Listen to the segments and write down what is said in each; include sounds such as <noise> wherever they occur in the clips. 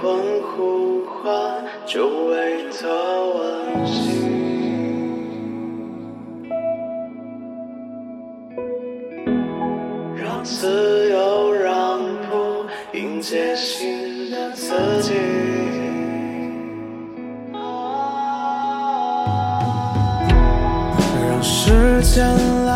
魂呼唤，久违的温馨。让自由让步，迎接新的自己。让时间。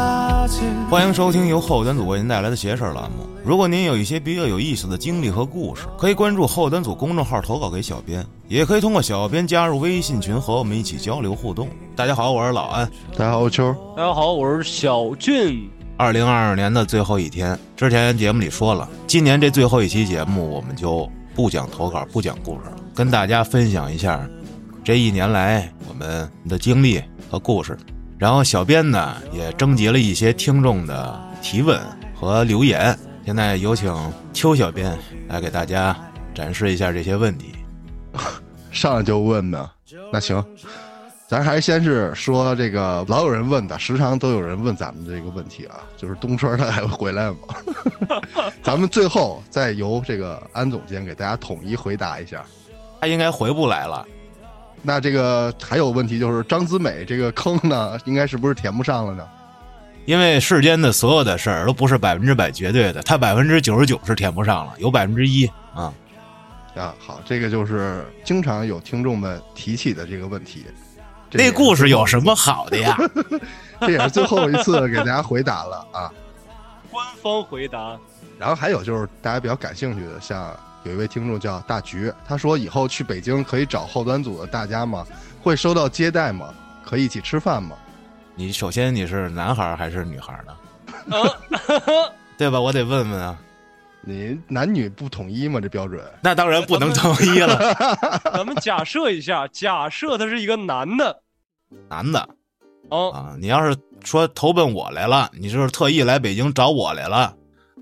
欢迎收听由后端组为您带来的邪事儿栏目。如果您有一些比较有意思的经历和故事，可以关注后端组公众号投稿给小编，也可以通过小编加入微信群和我们一起交流互动。大家好，我是老安。大家好，我秋。大家好，我是小俊。二零二二年的最后一天，之前节目里说了，今年这最后一期节目我们就不讲投稿，不讲故事了，跟大家分享一下这一年来我们的经历和故事。然后小编呢也征集了一些听众的提问和留言，现在有请邱小编来给大家展示一下这些问题。<laughs> 上来就问呢？那行，咱还先是说这个老有人问的，时常都有人问咱们这个问题啊，就是东川他还会回来吗？<laughs> 咱们最后再由这个安总监给大家统一回答一下。他应该回不来了。那这个还有问题就是张子美这个坑呢，应该是不是填不上了呢？因为世间的所有的事儿都不是百分之百绝对的，他百分之九十九是填不上了，有百分之一啊。啊，好，这个就是经常有听众们提起的这个问题。这那故事有什么好的呀？<laughs> 这也是最后一次给大家回答了啊。官方回答，然后还有就是大家比较感兴趣的，像有一位听众叫大菊，他说以后去北京可以找后端组的大家吗？会收到接待吗？可以一起吃饭吗？你首先你是男孩儿还是女孩儿呢？嗯，<laughs> 对吧？我得问问啊。你男女不统一吗？这标准？那当然不能统一了，<laughs> 咱们假设一下，假设他是一个男的，男的哦，啊。你要是说投奔我来了，你就是特意来北京找我来了，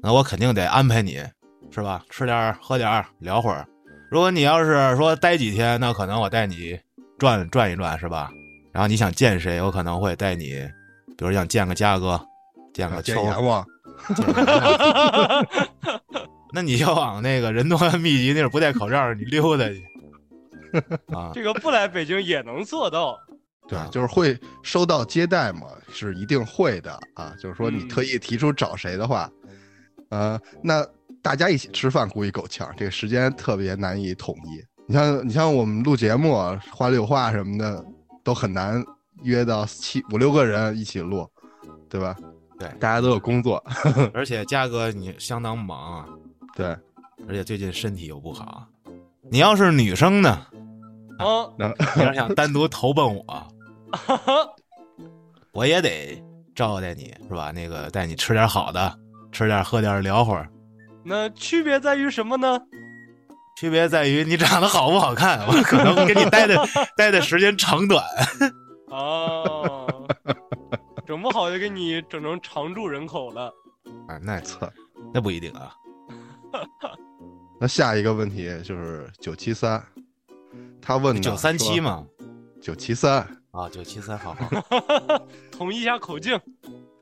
那我肯定得安排你，是吧？吃点喝点聊会儿。如果你要是说待几天，那可能我带你转转一转，是吧？然后你想见谁，我可能会带你，比如想见个嘉哥，见个见秋，阎王，见阎 <laughs> 那你就往那个人多密集那儿不戴口罩，你溜达去 <laughs> 啊。这个不来北京也能做到。对啊，就是会收到接待嘛？是一定会的啊。就是说你嗯特意提出找谁的话，呃，那大家一起吃饭估计够呛，这个时间特别难以统一。你像你像我们录节目啊，话里有话什么的，都很难约到七五六个人一起录，对吧？对大家都有工作，<laughs> 而且嘉哥你相当忙啊，对，而且最近身体又不好。你要是女生呢，啊，那你要想单独投奔我，<laughs> 我也得招待你，是吧？那个带你吃点好的，吃点喝点聊会儿。那区别在于什么呢？区别在于你长得好不好看，我可能跟你待的 <laughs> 待的时间长短。哦，整不好就给你整成常住人口了。啊，那测。那不一定啊。<laughs> 那下一个问题就是九七三，他问的九三七？嘛，九七三，啊，九七三，好好。<laughs> 统一一下口径。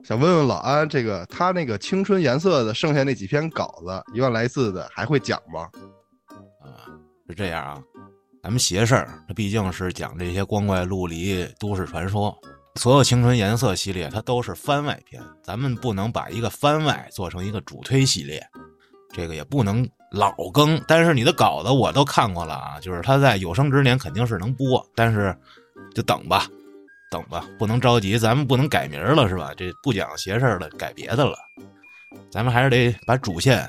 想问问老安，这个他那个青春颜色的剩下那几篇稿子，一万来字的还会讲吗？啊，是这样啊，咱们邪事儿，它毕竟是讲这些光怪陆离、都市传说。所有青春颜色系列，它都是番外篇，咱们不能把一个番外做成一个主推系列，这个也不能老更。但是你的稿子我都看过了啊，就是它在有生之年肯定是能播，但是就等吧，等吧，不能着急，咱们不能改名了是吧？这不讲邪事了，改别的了，咱们还是得把主线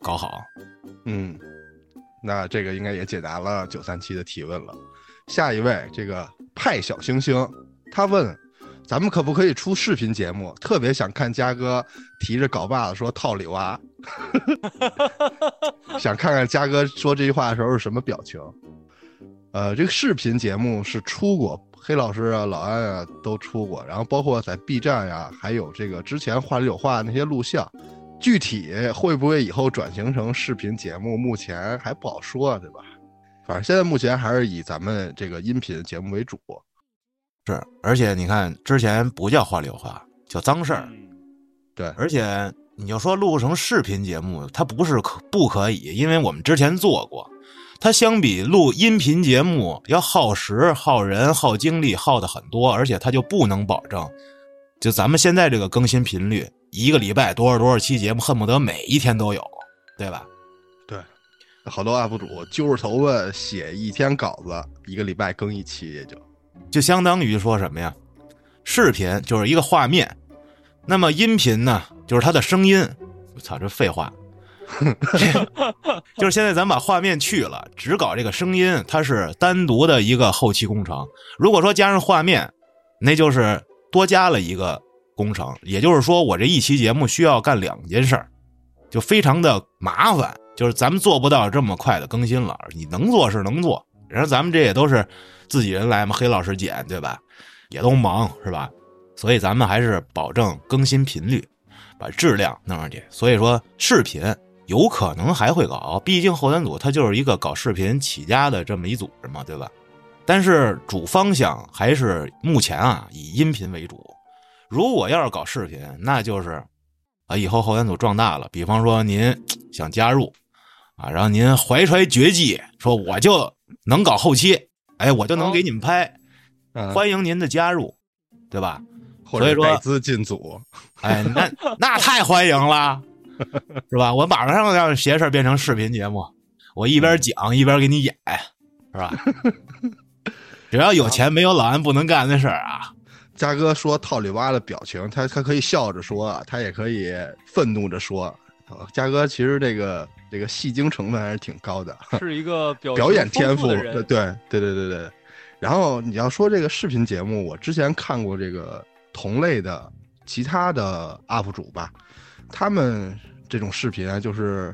搞好。嗯，那这个应该也解答了九三七的提问了。下一位，这个派小星星，他问咱们可不可以出视频节目？特别想看嘉哥提着镐把子说套里娃，<laughs> 想看看嘉哥说这句话的时候是什么表情。呃，这个视频节目是出过，黑老师啊、老安啊都出过，然后包括在 B 站呀、还有这个之前话里有话那些录像。具体会不会以后转型成视频节目，目前还不好说，对吧？反正现在目前还是以咱们这个音频节目为主。是，而且你看，之前不叫话里有话，叫脏事儿。嗯对，而且你就说录成视频节目，它不是可不可以，因为我们之前做过，它相比录音频节目要耗时、耗人、耗精力，耗的很多，而且它就不能保证，就咱们现在这个更新频率，一个礼拜多少多少期节目，恨不得每一天都有，对吧？对，好多 UP 主揪着头发写一天稿子，一个礼拜更一期也就。就相当于说什么呀？视频就是一个画面，那么音频呢，就是它的声音。我操，这废话。<laughs> 就是现在咱把画面去了，只搞这个声音，它是单独的一个后期工程。如果说加上画面，那就是多加了一个工程。也就是说，我这一期节目需要干两件事儿，就非常的麻烦。就是咱们做不到这么快的更新了，你能做是能做，然后咱们这也都是自己人来嘛，黑老师剪对吧？也都忙是吧？所以咱们还是保证更新频率，把质量弄上去。所以说视频有可能还会搞，毕竟后三组它就是一个搞视频起家的这么一组织嘛，对吧？但是主方向还是目前啊以音频为主。如果要是搞视频，那就是啊以后后三组壮大了，比方说您想加入啊，然后您怀揣绝技，说我就能搞后期，哎，我就能给你们拍。嗯，欢迎您的加入，对吧？或所以说者带资进组。哎，那那太欢迎了，<laughs> 是吧？我马上让邪事儿变成视频节目，我一边讲一边给你演，是吧？<laughs> 只要有钱，没有老安不能干的事儿啊！嘉哥说套里蛙的表情，他他可以笑着说，他也可以愤怒着说。呃嘉哥其实这个这个戏精成分还是挺高的，<laughs> 是一个表表演天赋，对对对对对对。然后你要说这个视频节目，我之前看过这个同类的其他的 UP 主吧，他们这种视频啊，就是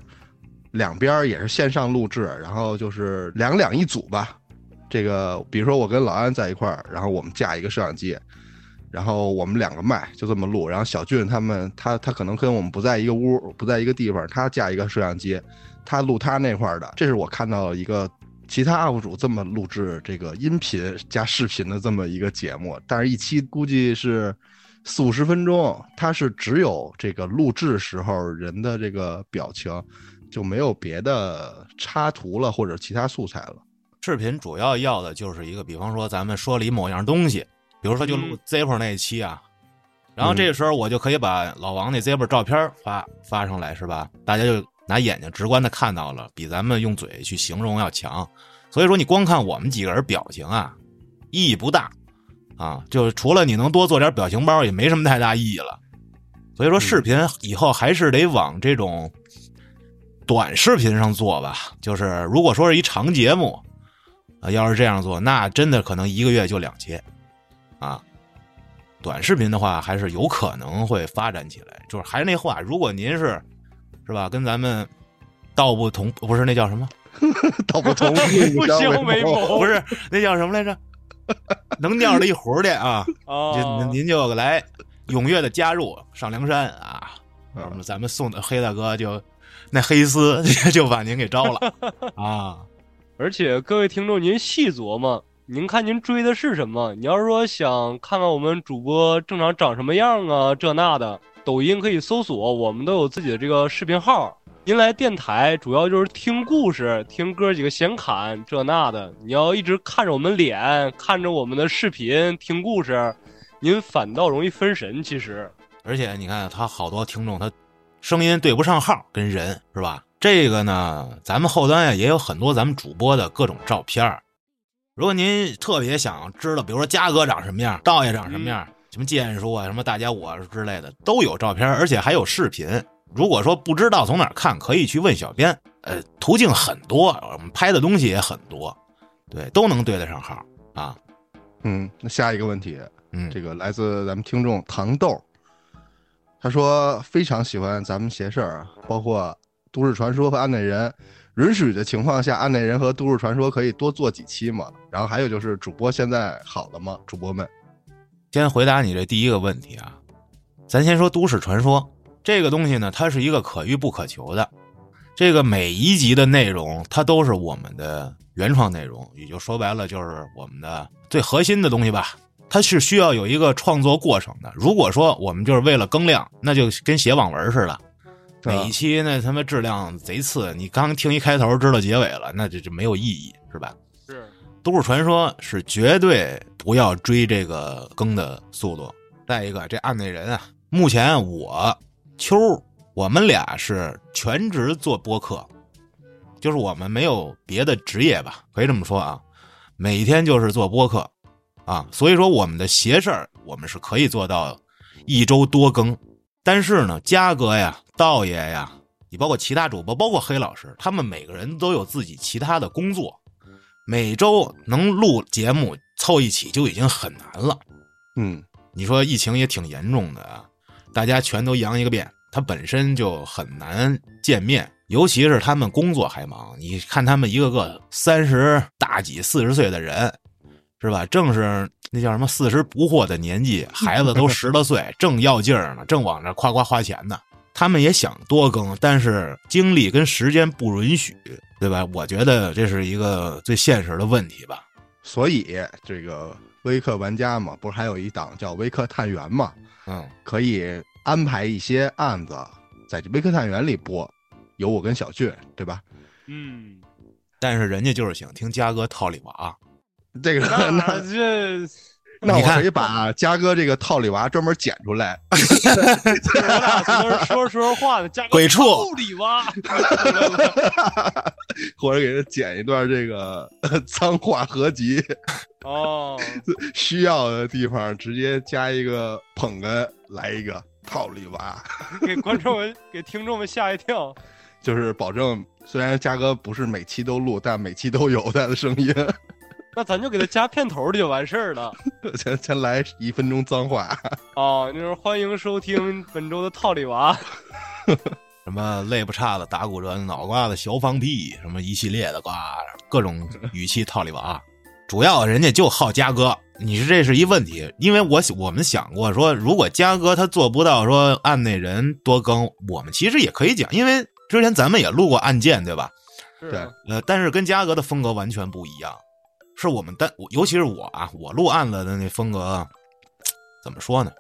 两边儿也是线上录制，然后就是两两一组吧。这个比如说我跟老安在一块儿，然后我们架一个摄像机，然后我们两个麦就这么录，然后小俊他们他他可能跟我们不在一个屋，不在一个地方，他架一个摄像机，他录他那块儿的，这是我看到一个其他 UP 主这么录制这个音频加视频的这么一个节目，但是一期估计是四五十分钟，它是只有这个录制时候人的这个表情，就没有别的插图了或者其他素材了。视频主要要的就是一个，比方说咱们说了一某样东西，比如说就录嗯 Zippo 那一期啊，然后这个时候我就可以把老王那 Zippo 照片发发上来，是吧？大家就拿眼睛直观的看到了，比咱们用嘴去形容要强。所以说你光看我们几个人表情啊，意义不大啊，就是除了你能多做点表情包，也没什么太大意义了。所以说视频以后还是得往这种短视频上做吧。就是如果说是一长节目，啊，要是这样做，那真的可能一个月就两期，啊，短视频的话还是有可能会发展起来。就是还是那话，如果您是是吧，跟咱们道不同，不是那叫什么？<laughs> 道不同不相为谋不是那叫什么来着？<laughs> 能尿了一壶的啊，啊，就您就来踊跃的加入上梁山啊，嗯我们咱们送的黑大哥就那黑丝 <laughs> 就把您给招了 <laughs> 啊。而且各位听众，您细琢磨，您看您追的是什么？你要是说想看看我们主播正常长什么样啊，这那的，抖音可以搜索，我们都有自己的这个视频号。您来电台主要就是听故事，听哥几个闲侃这那的。你要一直看着我们脸，看着我们的视频听故事，您反倒容易分神。其实，而且你看，他好多听众他声音对不上号，跟人是吧？这个呢，咱们后端呀也有很多咱们主播的各种照片儿如果您特别想知道，比如说嘉哥长什么样，道爷长什么样，什么剑叔啊，什么大家我之类的，都有照片，而且还有视频。如果说不知道从哪儿看，可以去问小编。呃，途径很多，我们拍的东西也很多，对，都能对得上号啊。嗯，那下一个问题，嗯，这个来自咱们听众糖豆，他说非常喜欢咱们邪事儿，包括都市传说和案内人。允许的情况下，案内人和都市传说可以多做几期嘛？然后还有就是主播现在好了吗？主播们，先回答你这第一个问题啊，咱先说都市传说这个东西呢，它是一个可遇不可求的。这个每一集的内容，它都是我们的原创内容，也就说白了，就是我们的最核心的东西吧。它是需要有一个创作过程的。如果说我们就是为了更量，那就跟写网文似的，每一期那他妈质量贼次，你刚听一开头知道结尾了，那这就没有意义，是吧？是都市传说是绝对不要追这个更的速度。再一个，这案内人啊，目前我秋我们俩是全职做播客，就是我们没有别的职业吧，可以这么说啊，每天就是做播客啊，所以说我们的邪事儿我们是可以做到一周多更，但是呢，嘉哥呀、道爷呀，你包括其他主播，包括黑老师，他们每个人都有自己其他的工作。每周能录节目凑一起就已经很难了。嗯，你说疫情也挺严重的啊，大家全都扬一个遍，他本身就很难见面，尤其是他们工作还忙。你看他们一个个三十大几、四十岁的人，是吧？正是那叫什么四十不惑的年纪，<laughs> 孩子都十来岁，正要劲儿呢，正往那夸夸花钱呢。他们也想多更，但是精力跟时间不允许，对吧？我觉得这是一个最现实的问题吧。所以这个微客玩家嘛，不是还有一档叫微客探员嘛，嗯，可以安排一些案子在这微客探员里播，有我跟小俊，对吧？嗯，但是人家就是想听嘉哥套里娃，这个那那这 <laughs> 那我你看。可以把嘉哥这个套里娃专门剪出来，我俩在那儿说着说着话呢，加个鬼畜。臭里娃，<laughs> 或者给他剪一段这个呃 <laughs> 脏话合集，哦，需要的地方直接加一个捧哏，来一个套里娃，给观众们、给听众们吓一跳。就是保证虽然嘉哥不是每期都录，但每期都有他的声音。那咱就给他加片头就完事儿了。<laughs> 先先来一分钟脏话，<laughs> 哦，就是欢迎收听本周的套里娃。<laughs> 什么肋不叉子、打骨折、脑瓜子、小放屁，什么一系列的呱，各种语气套里娃。主要人家就好嘉哥，你说这是一问题，因为我我们想过说，如果嘉哥他做不到说按那人多更，我们其实也可以讲，因为之前咱们也录过案件，对吧？是对呃，但是跟嘉哥的风格完全不一样，是我们单，尤其是我啊，我录案子的那风格，怎么说呢？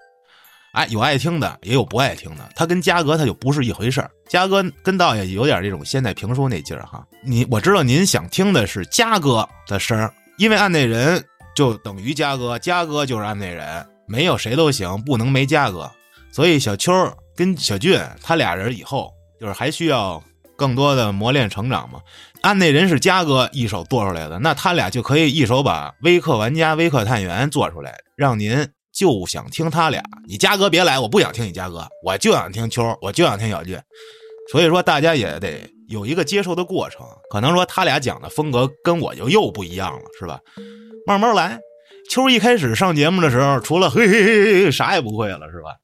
哎，有爱听的，也有不爱听的。他跟嘉哥他就不是一回事儿。嘉哥跟道爷有点这种现代评书那劲儿哈。你我知道您想听的是嘉哥的声儿，因为案内人就等于嘉哥，嘉哥就是案内人，没有谁都行，不能没嘉哥。所以小秋跟小俊他俩人以后就是还需要更多的磨练成长嘛。按那人是嘉哥一手做出来的，那他俩就可以一手把微客玩家、微客探员做出来，让您就想听他俩。你嘉哥别来，我不想听你嘉哥，我就想听秋，我就想听小俊。所以说，大家也得有一个接受的过程。可能说他俩讲的风格跟我就又不一样了，是吧？慢慢来。秋一开始上节目的时候，除了嘿嘿嘿嘿，啥也不会了，是吧？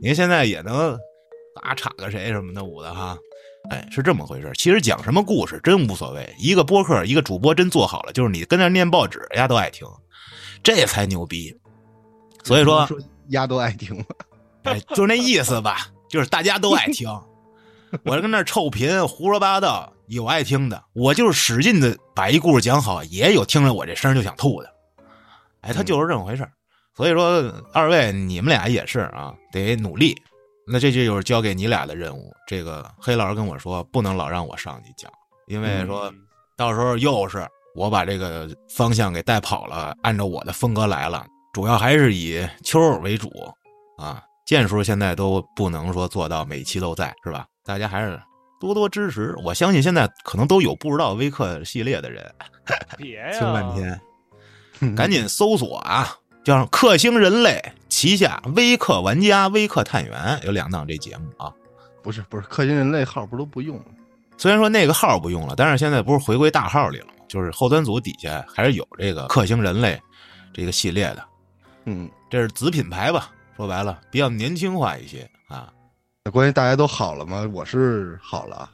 您现在也能打岔个谁什么的舞的哈。哎，是这么回事。其实讲什么故事真无所谓，一个播客，一个主播真做好了，就是你跟那念报纸，人家都爱听，这才牛逼。所以说，说丫都爱听嘛，哎，就那意思吧，就是大家都爱听。<laughs> 我跟那儿臭贫胡说八道，有爱听的，我就是使劲的把一故事讲好，也有听着我这声就想吐的。哎，他就是这么回事儿所以说，二位你们俩也是啊，得努力。那这就就是交给你俩的任务。这个黑老师跟我说，不能老让我上去讲，因为说到时候又是我把这个方向给带跑了，按照我的风格来了。主要还是以秋儿为主啊。剑叔现在都不能说做到每期都在，是吧？大家还是多多支持。我相信现在可能都有不知道微课系列的人，别呀，听半天，<laughs> 赶紧搜索啊，叫“克星人类”旗下微客玩家、微客探员有两档这节目啊。不是不是，氪金人类号不都不用？虽然说那个号不用了，但是现在不是回归大号里了吗？就是后端组底下还是有这个克星人类这个系列的，嗯，这是子品牌吧？说白了，比较年轻化一些啊。那关于大家都好了吗？我是好了，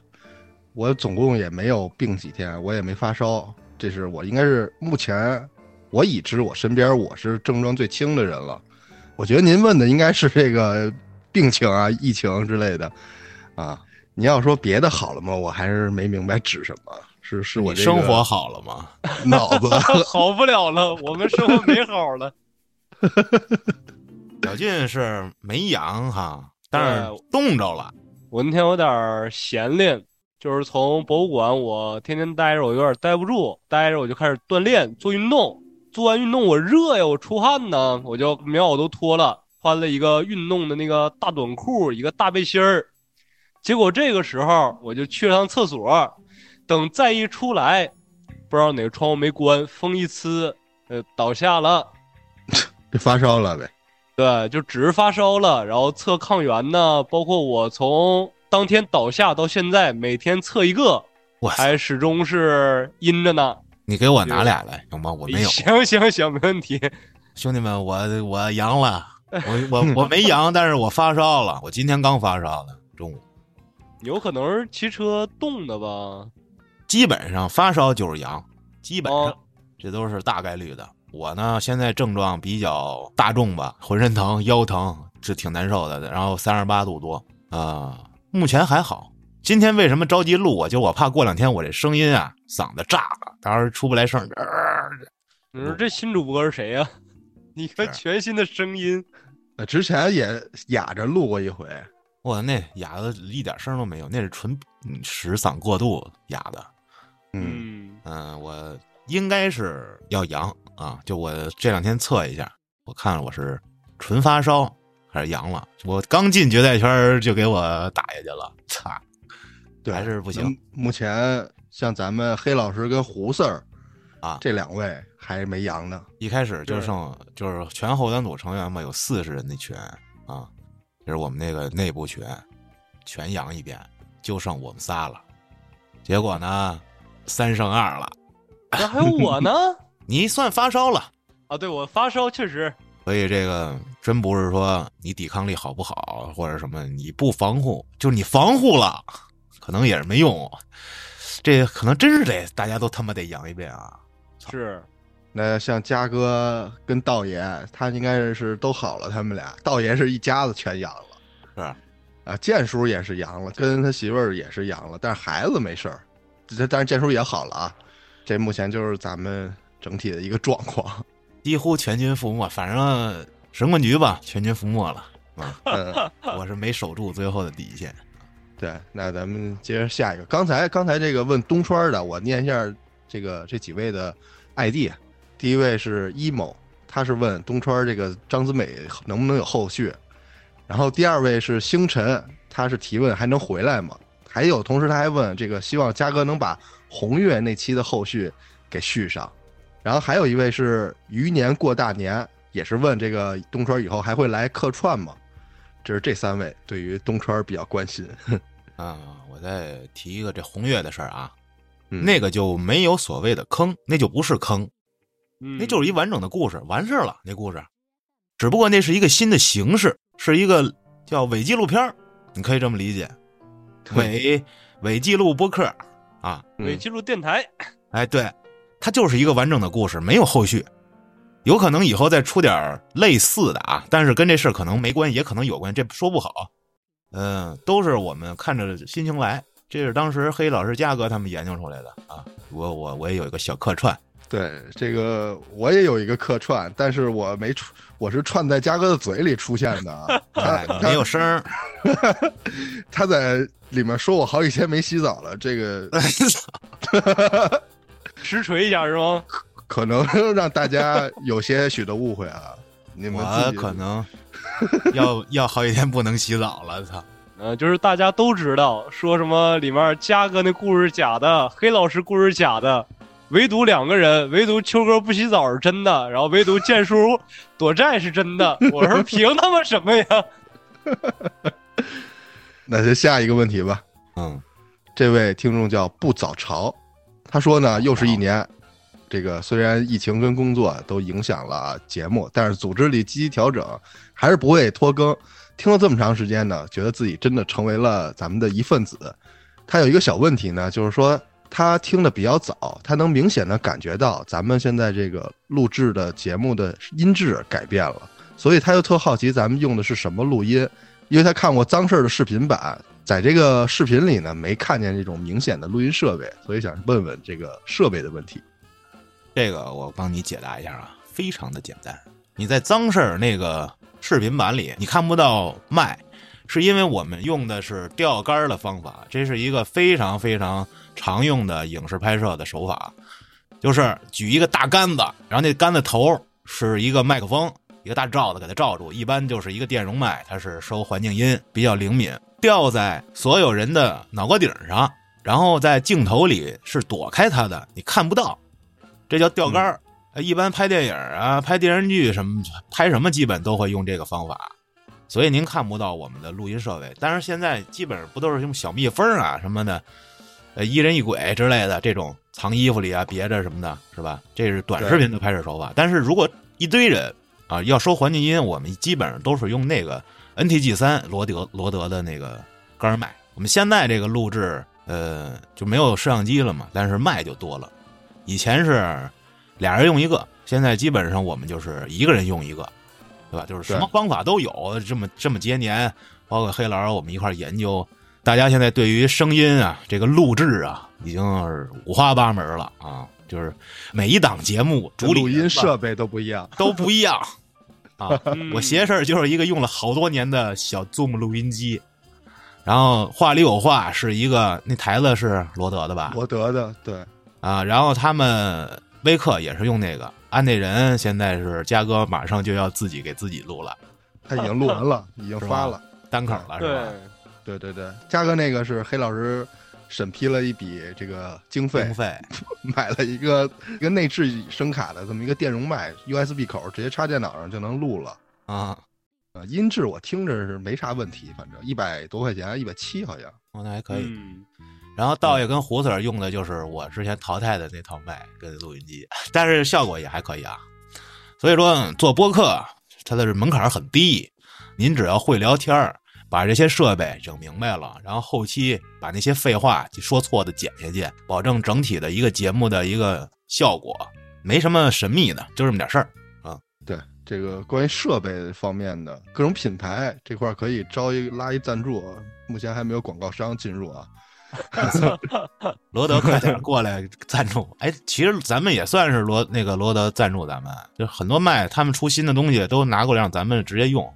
我总共也没有病几天，我也没发烧，这是我应该是目前我已知我身边我是症状最轻的人了。我觉得您问的应该是这个 <laughs> 病情啊、疫情之类的啊。你要说别的好了吗？我还是没明白指什么。是是我这个生活好了吗？<laughs> 脑子 <laughs> 好不了了，我们生活没好了。小俊是没阳哈，但是冻着了，我那天有点儿闲练，就是从博物馆我天天待着，我有点待不住，待着我就开始锻炼做运动。做完运动我热呀，我出汗呢，我就棉袄都脱了，穿了一个运动的那个大短裤，一个大背心儿。结果这个时候我就去了趟厕所，等再一出来，不知道哪个窗户没关，风一呲，呃，倒下了。<laughs> 就发烧了呗？对，就只是发烧了，然后测抗原呢，包括我从当天倒下到现在，每天测一个，我，还始终是阴着呢。你给我拿俩来行吗？我没有。行行行，没问题。<laughs> 兄弟们，我我阳了，<laughs> 我我我没阳，但是我发烧了，我今天刚发烧的，中午。有可能是骑车冻的吧？基本上发烧就是阳，基本上、哦这都是大概率的。我呢，现在症状比较大众吧，浑身疼、腰疼，是挺难受的。然后三十八度多啊、目前还好。今天为什么着急录啊？就我怕过两天我这声音啊，嗓子炸了，到时候出不来声儿。呃你说这新主播是谁呀、<laughs> 一个是全新的声音，呃之前也哑着录过一回，哇那哑的一点声都没有，那是纯嗯使嗓过度哑的。嗯，嗯，嗯、我应该是要阳啊，就我这两天测一下，我看我是纯发烧还是阳了。我刚进决赛圈就给我打下去了，操！对，还是不行目前像咱们黑老师跟胡四儿啊这两位还没阳呢。一开始就剩就是全后端组成员嘛，有四十人的群啊，就是我们那个内部群，全阳一遍，就剩我们仨了。结果呢，三胜二了，那还有我呢？<laughs> 你算发烧了。啊，对我发烧确实，所以这个真不是说你抵抗力好不好，或者什么你不防护，就是你防护了，可能也是没用。这可能真是得大家都他妈得阳一遍啊！是那像嘉哥跟道爷，他应该是都好了，他们俩，道爷是一家子全阳了。是啊，建叔也是阳了，跟他媳妇儿也是阳了，但是孩子没事儿，这但是建叔也好了啊。这目前就是咱们整体的一个状况。几乎全军覆没，反正神棍局吧，全军覆没了。啊，<laughs> 嗯，<laughs> 我是没守住最后的底线。对，那咱们接着下一个。刚才刚才这个问东川的，我念一下这个这几位的 ID。第一位是 emo，他是问东川这个张子美能不能有后续。然后第二位是星辰，他是提问还能回来吗？还有，同时他还问这个希望嘉哥能把红月那期的后续给续上。然后还有一位是余年过大年，也是问这个东川以后还会来客串吗？这是这三位对于东川比较关心。啊，我再提一个这红月的事儿啊，嗯那个就没有所谓的坑，那就不是坑，嗯，那就是一完整的故事，完事儿了。那故事，只不过那是一个新的形式，是一个叫伪纪录片儿你可以这么理解，伪伪纪录播客啊，伪记录电台，哎，对，它就是一个完整的故事，没有后续。有可能以后再出点类似的啊，但是跟这事儿可能没关系，也可能有关系，这说不好。嗯，都是我们看着心情来，这是当时黑老师、嘉哥他们研究出来的啊。我我我也有一个小客串，对，这个我也有一个客串，但是我没出，我是串在嘉哥的嘴里出现的啊。<laughs> 哎他，没有声儿，他在里面说我好几天没洗澡了，这个 <laughs> 实锤一下是吗？可能让大家有些许的误会啊。你们自己我可能 <laughs> 要要好几天不能洗澡了，操！嗯，就是大家都知道，说什么里面嘉哥那故事假的，黑老师故事假的，唯独两个人，唯独秋哥不洗澡是真的，然后唯独建叔躲债是真的。我说 <laughs> 凭他妈什么呀？<laughs> 那就下一个问题吧。嗯，这位听众叫不早朝，他说呢，又是一年，这个虽然疫情跟工作都影响了节目，但是组织里积极调整，还是不会拖更。听了这么长时间呢，觉得自己真的成为了咱们的一份子。他有一个小问题呢，就是说他听的比较早，他能明显的感觉到咱们现在这个录制的节目的音质改变了，所以他就特好奇咱们用的是什么录音，因为他看过脏事儿的视频版，在这个视频里呢没看见这种明显的录音设备，所以想问问这个设备的问题。这个我帮你解答一下啊，非常的简单。你在脏事儿那个视频版里，你看不到麦，是因为我们用的是钓竿的方法，这是一个非常非常常用的影视拍摄的手法，就是举一个大杆子，然后那杆子头是一个麦克风，一个大罩子给它罩住，一般就是一个电容麦，它是收环境音，比较灵敏，吊在所有人的脑瓜顶上，然后在镜头里是躲开它的，你看不到，这叫钓竿儿。呃一般拍电影啊、拍电视剧什么，拍什么基本都会用这个方法，所以您看不到我们的录音设备。但是现在基本上不都是用小蜜蜂啊什么的，呃，一人一鬼之类的这种藏衣服里啊别着什么的，是吧？这是短视频的拍摄手法。但是如果一堆人啊要收环境音，我们基本上都是用那个 NTG 三罗德罗德的那个杆儿麦。我们现在这个录制，呃，就没有摄像机了嘛，但是麦就多了。以前是俩人用一个，现在基本上我们就是一个人用一个，对吧？就是什么方法都有。这么这么些年，包括黑老师我们一块儿研究，大家现在对于声音啊，这个录制啊，已经是五花八门了啊。就是每一档节目主理录音设备都不一样。都不一样 <laughs> 啊。嗯我邪事儿就是一个用了好多年的小 Zoom 录音机，然后话里有话是一个那台子是罗德的吧？罗德的，对，啊，然后他们微课也是用那个，安内人现在是嘉哥马上就要自己给自己录了他已经录完了，已经发了。单口了，是吧？，对对对，嘉哥那个是黑老师审批了一笔这个经费经，费买了一个一个内置声卡的这么一个电容麦，USB 口直接插电脑上就能录了。啊，啊，音质我听着是没啥问题，反正一百多块钱，一百七好像。哦，那还可以。嗯然后道爷跟胡 Sir 用的就是我之前淘汰的那套麦跟录音机，<laughs> 但是效果也还可以啊。所以说做播客，它的门槛很低，您只要会聊天儿，把这些设备整明白了，然后后期把那些废话说错的剪下去，保证整体的一个节目的一个效果，没什么神秘的，就这么点事儿啊。对这个关于设备方面的各种品牌这块可以招一拉一赞助，目前还没有广告商进入啊。<laughs> 罗德快点过来赞助！哎，其实咱们也算是罗那个罗德赞助咱们，就很多卖他们出新的东西都拿过来让咱们直接用，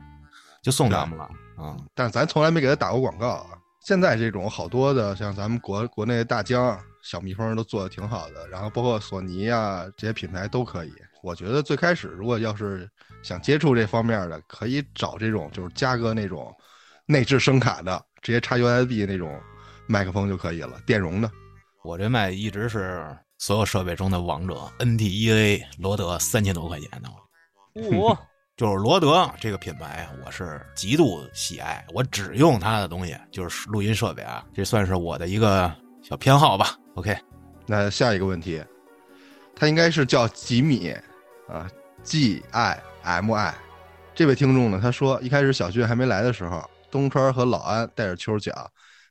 就送咱们了。嗯，但是咱从来没给他打过广告啊。现在这种好多的，像咱们国国内的大疆、小蜜蜂都做的挺好的，然后包括索尼啊这些品牌都可以。我觉得最开始如果要是想接触这方面的，可以找这种就是嘉哥那种内置声卡的，直接插 USB 那种麦克风就可以了，电容的。我这麦一直是所有设备中的王者，NT1A 罗德三千多块钱的，我 <laughs> 就是罗德这个品牌，我是极度喜爱，我只用它的东西，就是录音设备啊，这算是我的一个小偏好吧。OK，那下一个问题，他应该是叫吉米啊，G I M I。这位听众呢，他说一开始小俊还没来的时候，东川和老安带着秋讲，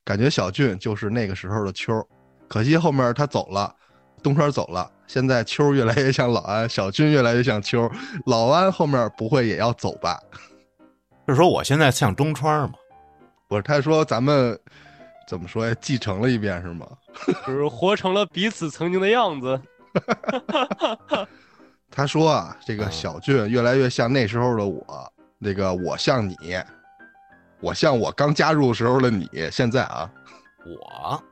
感觉小俊就是那个时候的秋，可惜后面他走了，东川走了，现在秋越来越像老安，小俊越来越像秋，老安后面不会也要走吧？是说我现在像东川吗？不是，他说咱们怎么说呀？继承了一遍是吗？<laughs> 就是活成了彼此曾经的样子。<laughs> 他说啊，这个嗯小俊越来越像那时候的我，那个我像你，我像我刚加入时候的你。现在啊，我，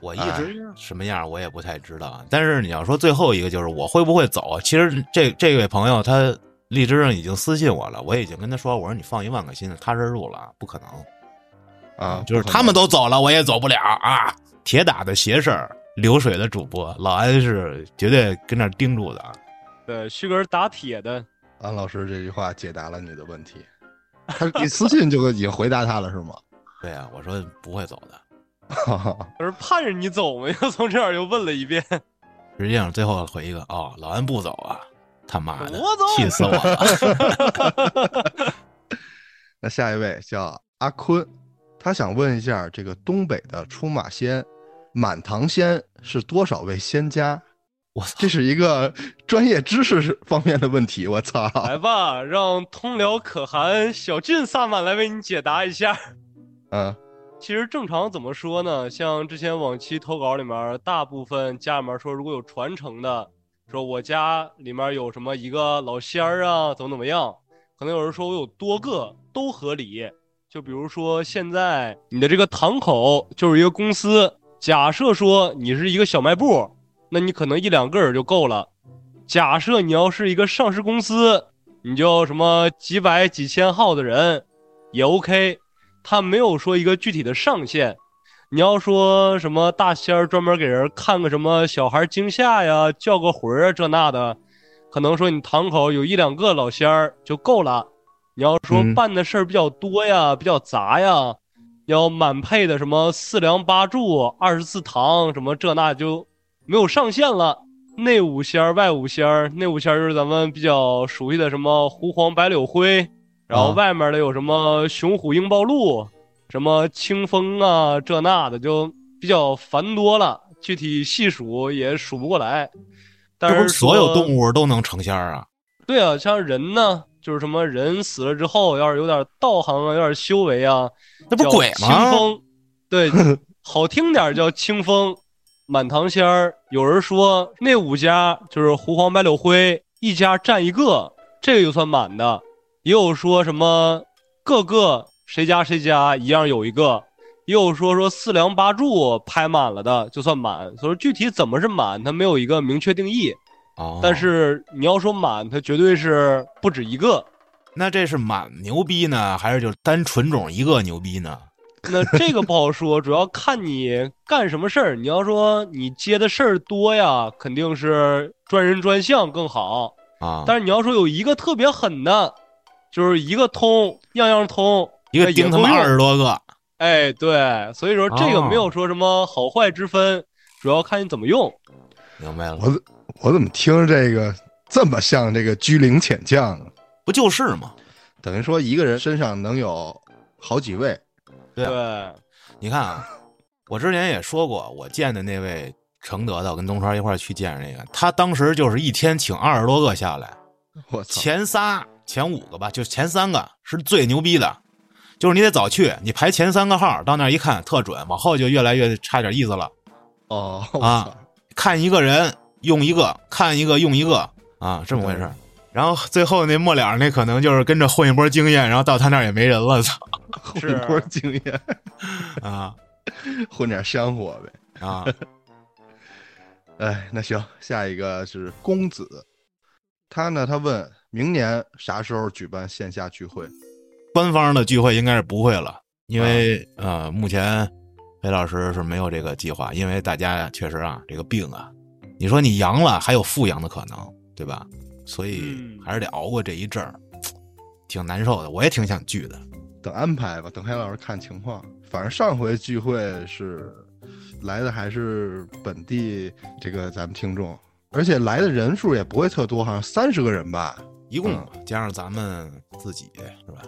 我一哎直什么样我也不太知道。但是你要说最后一个就是我会不会走，其实这这位朋友他荔枝上已经私信我了，我已经跟他说，我说你放一万个心，踏实入了，不可能啊，就是他们都走了，我也走不了啊！铁打的邪事儿，流水的主播，老安是绝对跟那儿盯住的啊。对，旭哥是打铁的，安老师这句话解答了你的问题。他你私信就已经回答他了是吗？<laughs> 对啊，我说不会走的。<laughs> 我是盼着你走嘛，又从这儿又问了一遍。实际上最后回一个哦，老安不走啊，他妈的，我走气死我了！<laughs> 那下一位叫阿坤，他想问一下，这个东北的出马仙、满堂仙是多少位仙家？我操，这是一个专业知识方面的问题。我操！来吧，让通辽可汗、小俊萨满来为你解答一下。嗯其实正常怎么说呢？像之前往期投稿里面，大部分家里面说如果有传承的，说我家里面有什么一个老仙儿啊，怎么怎么样，可能有人说我有多个都合理。就比如说现在你的这个堂口就是一个公司，假设说你是一个小卖部，那你可能一两个人就够了。假设你要是一个上市公司，你就什么几百几千号的人也 OK，他没有说一个具体的上限。你要说什么大仙儿专门给人看个什么小孩惊吓呀、叫个魂儿啊这那的，可能说你堂口有一两个老仙儿就够了。你要说嗯办的事儿比较多呀、比较杂呀，要满配的什么四梁八柱、二十四堂什么这那就没有上限了。内五仙儿、外五仙儿，内五仙儿就是咱们比较熟悉的什么狐黄白柳灰，然后啊外面的有什么雄虎鹰豹鹿，什么清风啊这那的，就比较繁多了，具体细数也数不过来。但是是所有动物都能成仙儿啊？对啊，像人呢，就是什么人死了之后，要是有点道行啊，有点修为啊，那不是鬼清？风，对，好听点叫清风，满堂仙儿。有人说那五家就是狐黄白柳灰一家占一个，这个就算满的。也有说什么各个谁家谁家一样有一个，也有说说四梁八柱拍满了的就算满。所以说具体怎么是满，它没有一个明确定义。哦，但是你要说满，它绝对是不止一个。那这是满牛逼呢，还是就单纯种一个牛逼呢？那这个不好说，主要看你干什么事儿。你要说你接的事儿多呀，肯定是专人专项更好。啊，但是你要说有一个特别狠的，就是一个通，样样通，一个盯他妈二十多个，哎，对，所以说这个哦没有说什么好坏之分，主要看你怎么用。明白了？我怎我怎么听着这个这么像这个居灵潜将啊？不就是吗？等于说一个人身上能有好几位，对对，你看啊，<laughs> 我之前也说过，我见的那位承德的，我跟东川一块儿去见那个，他当时就是一天请二十多个下来，我操！前仨、前五个吧，就前三个是最牛逼的，就是你得早去，你排前三个号，到那儿一看特准，往后就越来越差点意思了。哦，啊！看一个人用一个，看一个用一个啊，这么回事儿。然后最后那末了那可能就是跟着混一波经验，然后到他那儿也没人了，操 <laughs> 混一波经验，啊 <laughs> 混点香火呗。啊！<laughs> 哎，那行，下一个是公子，他呢，他问明年啥时候举办线下聚会？官方的聚会应该是不会了，因为、呃，目前裴老师是没有这个计划，因为大家确实啊，这个病啊，你说你阳了，还有复阳的可能，对吧？所以嗯还是得熬过这一阵儿，挺难受的。我也挺想聚的，等安排吧，等黑老师看情况。反正上回聚会是来的还是本地这个咱们听众，而且来的人数也不会特多，好像三十个人吧，一共嗯加上咱们自己是吧？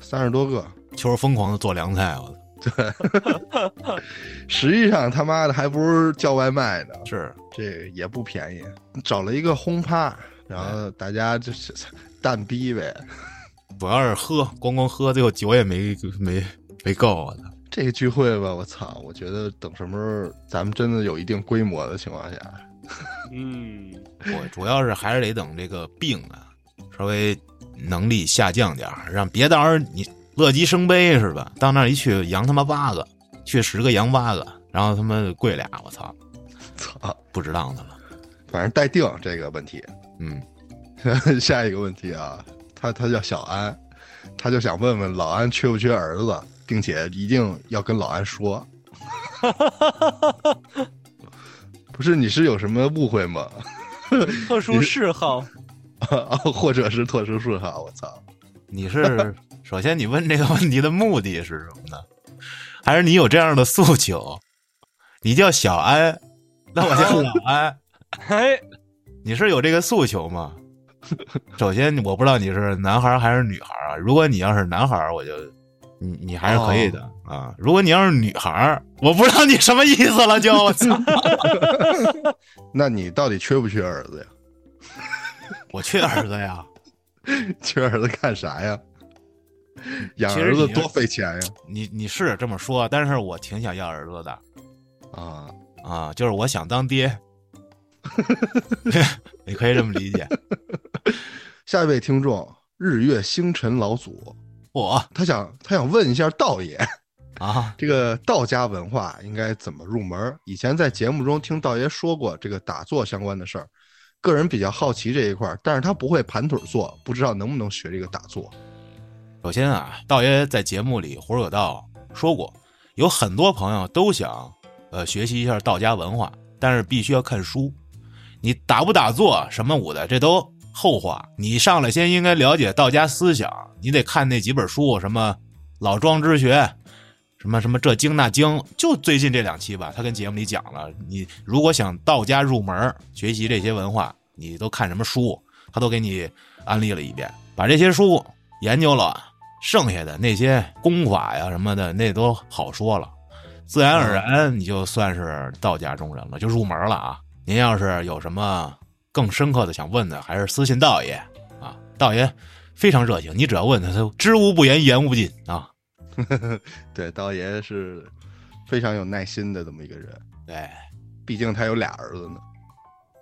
三十多个。就是疯狂的做凉菜，我 <laughs> 实际上他妈的还不如叫外卖呢，是这也不便宜。找了一个轰趴，然后大家就是蛋逼呗。主要是喝，光光喝，最后酒也没没没够我操！这个聚会吧，我操！我觉得等什么时候咱们真的有一定规模的情况下，嗯，我主要是还是得等这个病啊稍微能力下降点儿，让别到时候你乐极生悲是吧？到那儿一去阳他妈八个，去十个阳八个，然后他妈跪俩，我操，操！不值当的了。反正待定这个问题。嗯，<laughs> 下一个问题啊，他他叫小安，他就想问问老安缺不缺儿子，并且一定要跟老安说。不是你是有什么误会吗？<laughs> 特殊嗜好，啊，<laughs> 或者是特殊嗜好？我操！你是首先你问这个问题的目的是什么呢？还是你有这样的诉求？你叫小安，那我叫老安。哎，你是有这个诉求吗？<laughs> 首先，我不知道你是男孩儿还是女孩儿啊。如果你要是男孩儿，我就你你还是可以的、啊。如果你要是女孩儿，我不知道你什么意思了，就我操！<laughs> 那你到底缺不缺儿子呀？<laughs> 我缺儿子呀。缺儿子干啥呀？养儿子多费钱呀！你你是这么说，但是我挺想要儿子的啊，啊，就是我想当爹。你可以这么理解。<laughs> 下一位听众日月星辰老祖，我他想他想问一下道爷，<laughs> 啊，这个道家文化应该怎么入门？以前在节目中听道爷说过这个打坐相关的事儿，个人比较好奇这一块儿，但是他不会盘腿坐，不知道能不能学这个打坐。首先啊，道爷在节目里胡说有道说过，有很多朋友都想呃学习一下道家文化，但是必须要看书。你打不打坐什么舞的，这都后话。你上来先应该了解道家思想，你得看那几本书，什么《老庄之学》，什么什么这经那经，就最近这两期吧，他跟节目里讲了，你如果想道家入门学习这些文化，你都看什么书，他都给你安利了一遍，把这些书研究了。剩下的那些功法呀什么的，那都好说了，自然而然你就算是道家中人了，就入门了啊。您要是有什么更深刻的想问的，还是私信道爷啊，道爷非常热情，你只要问他，他知无不言，言无不尽啊。<laughs> 对，道爷是非常有耐心的这么一个人，对毕竟他有俩儿子呢。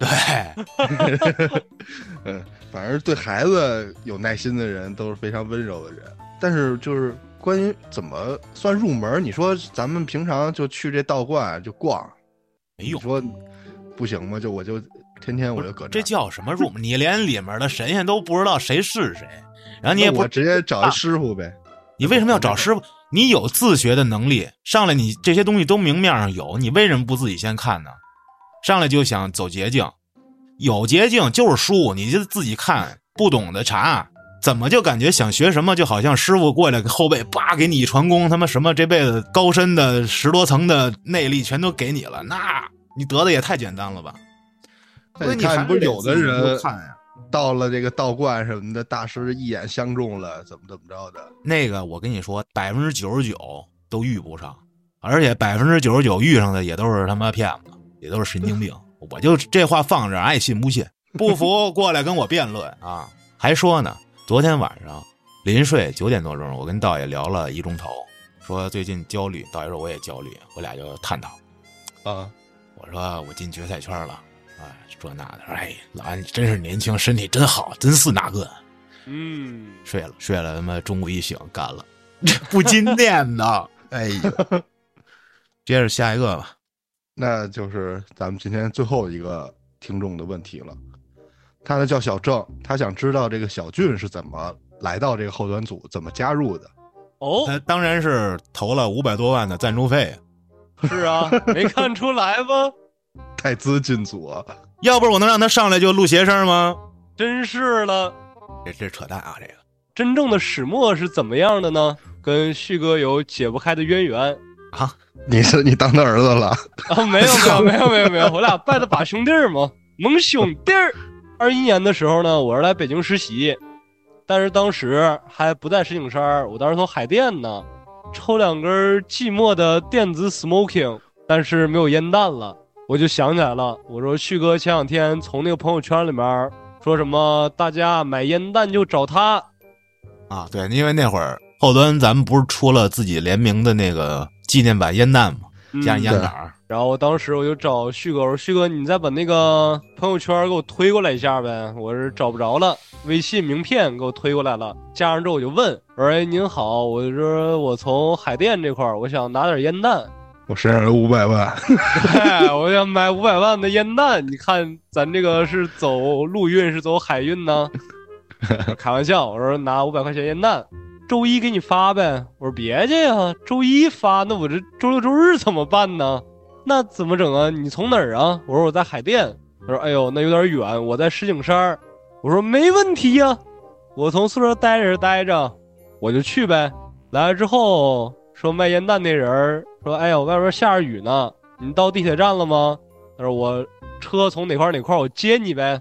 对，<laughs> 嗯，反正对孩子有耐心的人都是非常温柔的人。但是就是关于怎么算入门，你说咱们平常就去这道观就逛，没用，你说不行吗？就我就天天我就搁这儿叫什么入门？你连里面的神仙都不知道谁是谁，然后你也不我直接找一师傅呗。你为什么要找师傅？你有自学的能力，上来你这些东西都明面上有，你为什么不自己先看呢？上来就想走捷径，有捷径就是书，你就自己看，不懂的查，怎么就感觉想学什么，就好像师傅过来后背叭给你一传功，他妈什么这辈子高深的十多层的内力全都给你了，那你得的也太简单了吧？那所以还你看，不是有的人看呀？到了这个道观什么的，大师一眼相中了，怎么怎么着的？那个我跟你说，百分之九十九都遇不上，而且百分之九十九遇上的也都是他妈骗子，也都是神经病。<laughs> 我就这话放这儿，爱信不信，不服 <laughs> 过来跟我辩论啊！还说呢，昨天晚上临睡九点多钟，我跟道爷聊了一钟头，说最近焦虑，道爷说我也焦虑，我俩就探讨。啊，我说我进决赛圈了，哎，这那的，哎，老安你真是年轻，身体真好，真是那个。嗯，睡了，睡了，他妈中午一醒干了，<laughs> 不禁念的，<laughs> 哎呀，接着下一个吧。那就是咱们今天最后一个听众的问题了。他呢叫小郑，他想知道这个小俊是怎么来到这个后端组，怎么加入的。哦，他当然是投了五百多万的赞助费，是啊，没看出来吗？<laughs> 泰资进组啊，要不是我能让他上来就录邪声吗？真是了，这这扯淡啊！这个真正的始末是怎么样的呢？跟旭哥有解不开的渊源啊，<laughs> 你是你当他儿子了？啊？没有没有 <laughs> 没有没有没有，我俩拜的把兄弟儿嘛，盟兄弟儿。二一年的时候呢，我是来北京实习，但是当时还不在石景山，我当时从海淀呢，抽两根寂寞的电子 smoking，但是没有烟弹了，我就想起来了，我说旭哥前两天从那个朋友圈里面说什么，大家买烟弹就找他，啊，对，因为那会儿后端咱们不是出了自己联名的那个纪念版烟弹嘛？加上烟杆儿，然后当时我就找旭哥，我说旭哥，你再把那个朋友圈给我推过来一下呗，我是找不着了，微信名片给我推过来了，加上之后我就问，我说哎您好，我说我从海淀这块儿，我想拿点烟弹，我身上有五百万，<laughs> 我想买五百万的烟弹，你看咱这个是走陆运是走海运呢？开玩笑，我说拿五百块钱烟弹，周一给你发呗。我说别介呀，周一发，那我这周六周日怎么办呢？那怎么整啊？你从哪儿啊？我说我在海淀。他说哎呦，那有点远，我在石景山。我说没问题呀，我从宿舍待着待着，我就去呗。来了之后说卖烟弹那人儿说，哎呀，外边下着雨呢，你到地铁站了吗？他说我车从哪块哪块，我接你呗。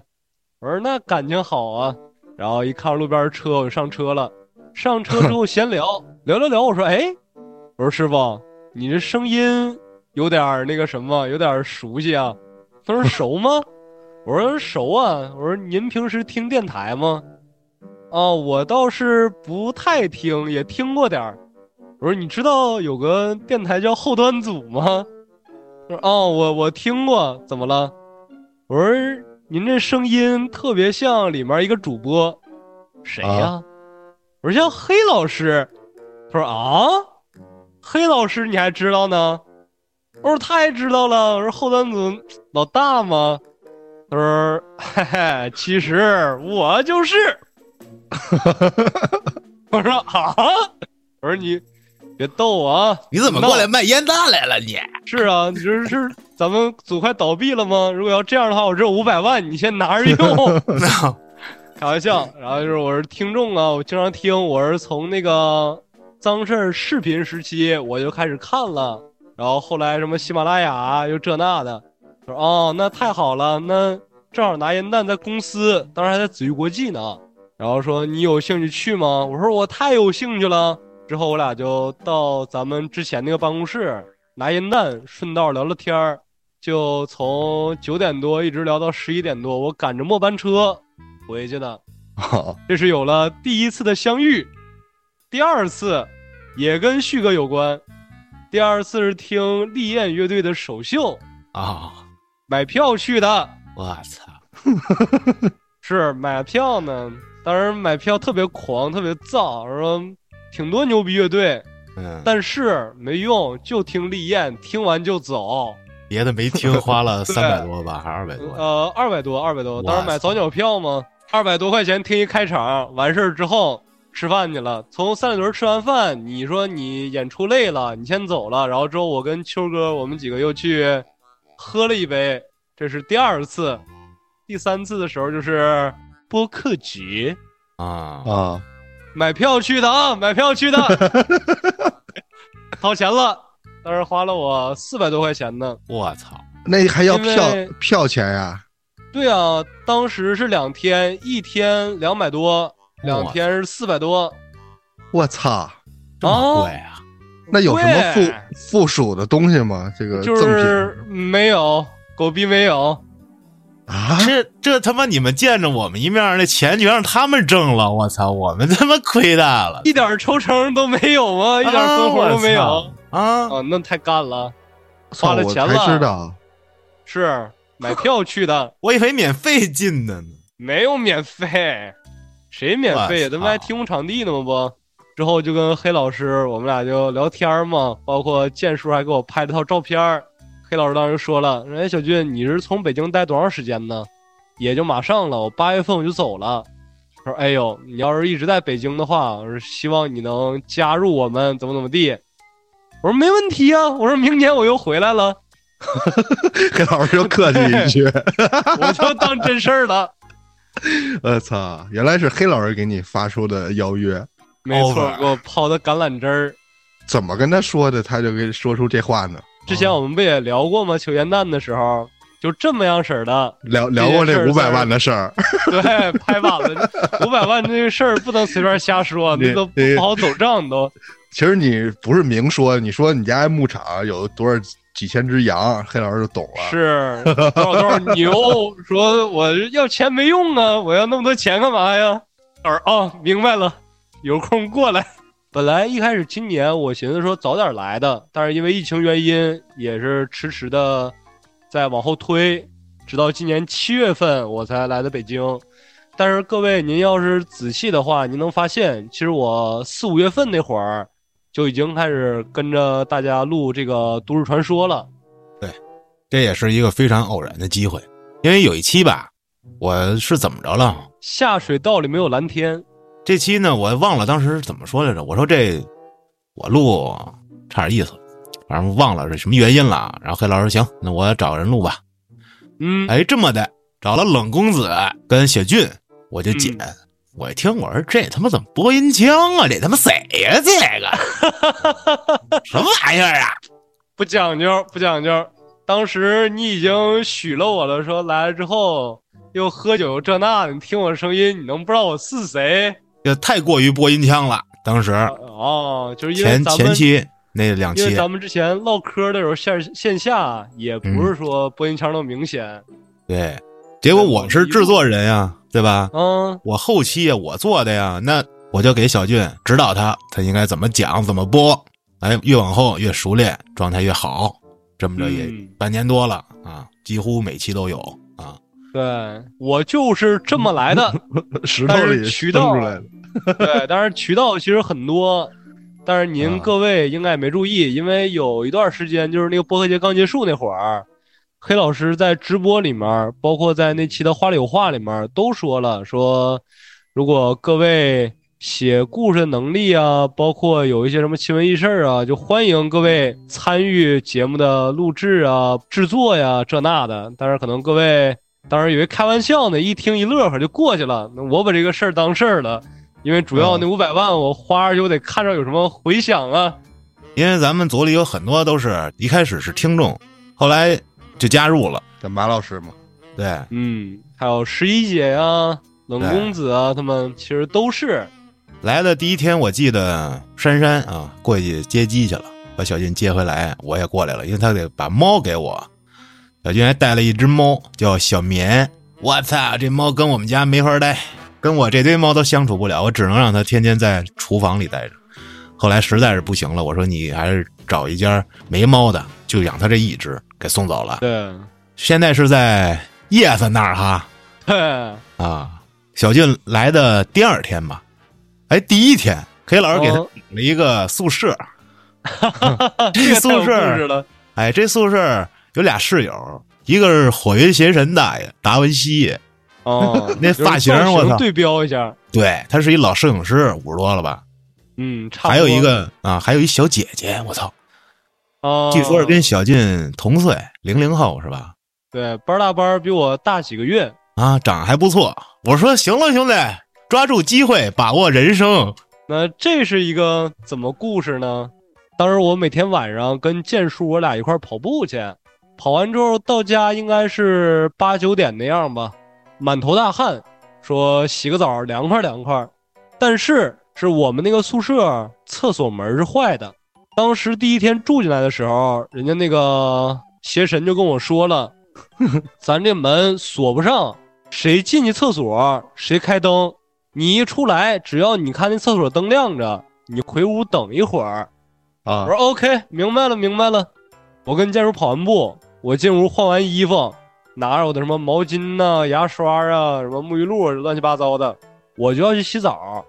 我说那感情好啊。然后一看路边车，我就上车了。上车之后闲聊，<laughs> 聊聊聊。我说，哎，我说师傅，你这声音有点那个什么，有点熟悉啊。他说熟吗？<laughs> 我说熟啊。我说您平时听电台吗？哦，我倒是不太听，也听过点儿。我说你知道有个电台叫后端组吗？他说哦，我我听过。怎么了？我说。您这声音特别像里面一个主播，谁呀、我说像黑老师，他说啊，黑老师你还知道呢？我说太知道了，我说后端组老大吗？他说嘿嘿，其实我就是。我说啊，我说你别逗我啊！你怎么过来卖烟弹来了你？是啊，你这是咱们组快倒闭了吗？如果要这样的话，我这五百万，你先拿着用。<laughs> 开玩笑，然后就是我是听众啊，我经常听，我是从那个脏事儿视频时期我就开始看了，然后后来什么喜马拉雅又这那的，说哦那太好了，那正好拿烟弹在公司，当时还在紫玉国际呢，然后说你有兴趣去吗？我说我太有兴趣了。之后我俩就到咱们之前那个办公室拿烟弹，顺道聊了天儿，就从九点多一直聊到十一点多，我赶着末班车。回去的，这是有了第一次的相遇，第二次也跟旭哥有关，第二次是听丽艳乐队的首秀啊，买票去的。我操，是买票呢，当时买票特别狂，特别燥，说挺多牛逼乐队，嗯，但是没用，就听丽艳，听完就走。别的没听，花了 <laughs> 三百多吧，还是二百多？呃，二百多，二百多。当时买早鸟票嘛？二百多块钱听一开场，完事儿之后吃饭去了。从三里屯吃完饭，你说你演出累了，你先走了。然后之后我跟秋哥，我们几个又去喝了一杯，这是第二次。第三次的时候就是播客节啊啊，买票去的啊，买票去的，掏钱了，当时花了我四百多块钱呢。我操，那还要票票钱呀？对啊，当时是两天，一天两百多，两天是四百多。我操，这么贵啊！那有什么附附属的东西吗？这个就是没有，狗逼没有啊！这这他妈你们见着我们一面，那钱就让他们挣了，我操，我们他妈亏大了，一点抽成都没有吗？一点分红都没有啊！啊，那太干了，花了钱了。才知道是。买票去的，<laughs> 我以为免费进的呢。没有免费，谁免费呀？咱们还提供场地呢吗？不，之后就跟黑老师，我们俩就聊天嘛。包括建叔还给我拍了套照片。黑老师当时说了：“哎，小俊，你是从北京待多长时间呢？也就马上了，我八月份我就走了。”说：“哎呦，你要是一直在北京的话，我说希望你能加入我们，怎么怎么地。”我说：“没问题啊，我说明年我又回来了。<laughs> ”黑老师又客气一句，<laughs> 我就当真事儿了。我操，原来是黑老师给你发出的邀约，没错，给我抛的橄榄枝儿。怎么跟他说的？他就给说出这话呢？之前我们不也聊过吗？求烟弹的时候，就这么样式儿的聊聊过这五百万的事儿。<laughs> 对，拍板了，五百万这个事儿不能随便瞎说，那都不好走账都。其实你不是明说，你说你家牧场有多少？几千只羊，黑老师就懂了。是多少多少牛？说我要钱没用啊！我要那么多钱干嘛呀？儿啊，明白了，有空过来。本来一开始今年我寻思说早点来的，但是因为疫情原因，也是迟迟的在往后推，直到今年七月份我才来的北京。但是各位，您要是仔细的话，您能发现，其实我四五月份那会儿。就已经开始跟着大家录这个都市传说了，对，这也是一个非常偶然的机会，因为有一期吧，我是怎么着了？下水道里没有蓝天。这期呢，我忘了当时怎么说来着。我说这我录差点意思，反正忘了是什么原因了。然后黑老师行，那我找人录吧。嗯，哎，这么的，找了冷公子跟雪俊，我就剪。我一听，我说这他妈怎么播音腔啊？这他妈谁呀？这个 <laughs> 什么玩意儿啊？不讲究，不讲究。当时你已经许了我了，说来了之后又喝酒又这那的，你听我声音，你能不知道我是谁？也太过于播音腔了。当时哦，就是因为前前期那两期，因为咱们之前唠嗑的时候线线下也不是说播音腔那么明显。对，结果我是制作人呀。对吧？嗯，我后期我做的呀，那我就给小俊指导他，他应该怎么讲，怎么播。哎，越往后越熟练，状态越好。这么着也半年多了啊，几乎每期都有啊。对我就是这么来的，<laughs> 石头里渠道出来的。<laughs> 对，当然渠道其实很多，但是您啊各位应该也没注意，因为有一段时间就是那个播客节刚结束那会儿，黑老师在直播里面，包括在那期的话里有话里面都说了，说如果各位写故事的能力啊，包括有一些什么奇闻异事啊，就欢迎各位参与节目的录制啊、制作呀这那的。但是可能各位当时以为开玩笑呢，一听一乐呵就过去了。那我把这个事儿当事儿了，因为主要那五百万我花出去，我得看着有什么回响啊。因为咱们组里有很多都是一开始是听众，后来就加入了。这马老师嘛，对，嗯，还有十一姐呀、冷公子啊，他们其实都是。来的第一天，我记得珊珊啊过去接机去了，把小俊接回来，我也过来了，因为他得把猫给我。小俊还带了一只猫，叫小棉。我操，这猫跟我们家没法待，跟我这堆猫都相处不了，我只能让它天天在厨房里待着。后来实在是不行了，我说你还是找一家没猫的，就养它这一只，给送走了。对，现在是在叶子那儿哈 <laughs> 对，啊。小俊来的第二天吧，哎，第一天黑老师给他哦了一个宿舍，<laughs> 这个太有故宿舍。哎，这宿舍有俩室友，一个是火云邪神大爷达文西，哦，<laughs> 那发型我操对标一下，对他是一老摄影师，五十多了吧？嗯，差不多。还有一个啊，还有一小姐姐，我操，哦，据说是跟小俊同岁，零零后是吧？对班儿大班儿比我大几个月。啊，长得还不错。我说行了，兄弟，抓住机会，把握人生。那这是一个怎么故事呢？当时我每天晚上跟建叔我俩一块跑步去，跑完之后到家应该是八九点那样吧，满头大汗，说洗个澡凉快凉快。但是是我们那个宿舍厕所门是坏的，当时第一天住进来的时候，人家那个邪神就跟我说了，<laughs> 咱这门锁不上，谁进去厕所谁开灯。你一出来，只要你看那厕所灯亮着，你回屋等一会儿。啊我说 OK，明白了，明白了。我跟建叔跑完步，我进屋换完衣服，拿着我的什么毛巾呐、牙刷啊、什么沐浴露，乱七八糟的，我就要去洗澡。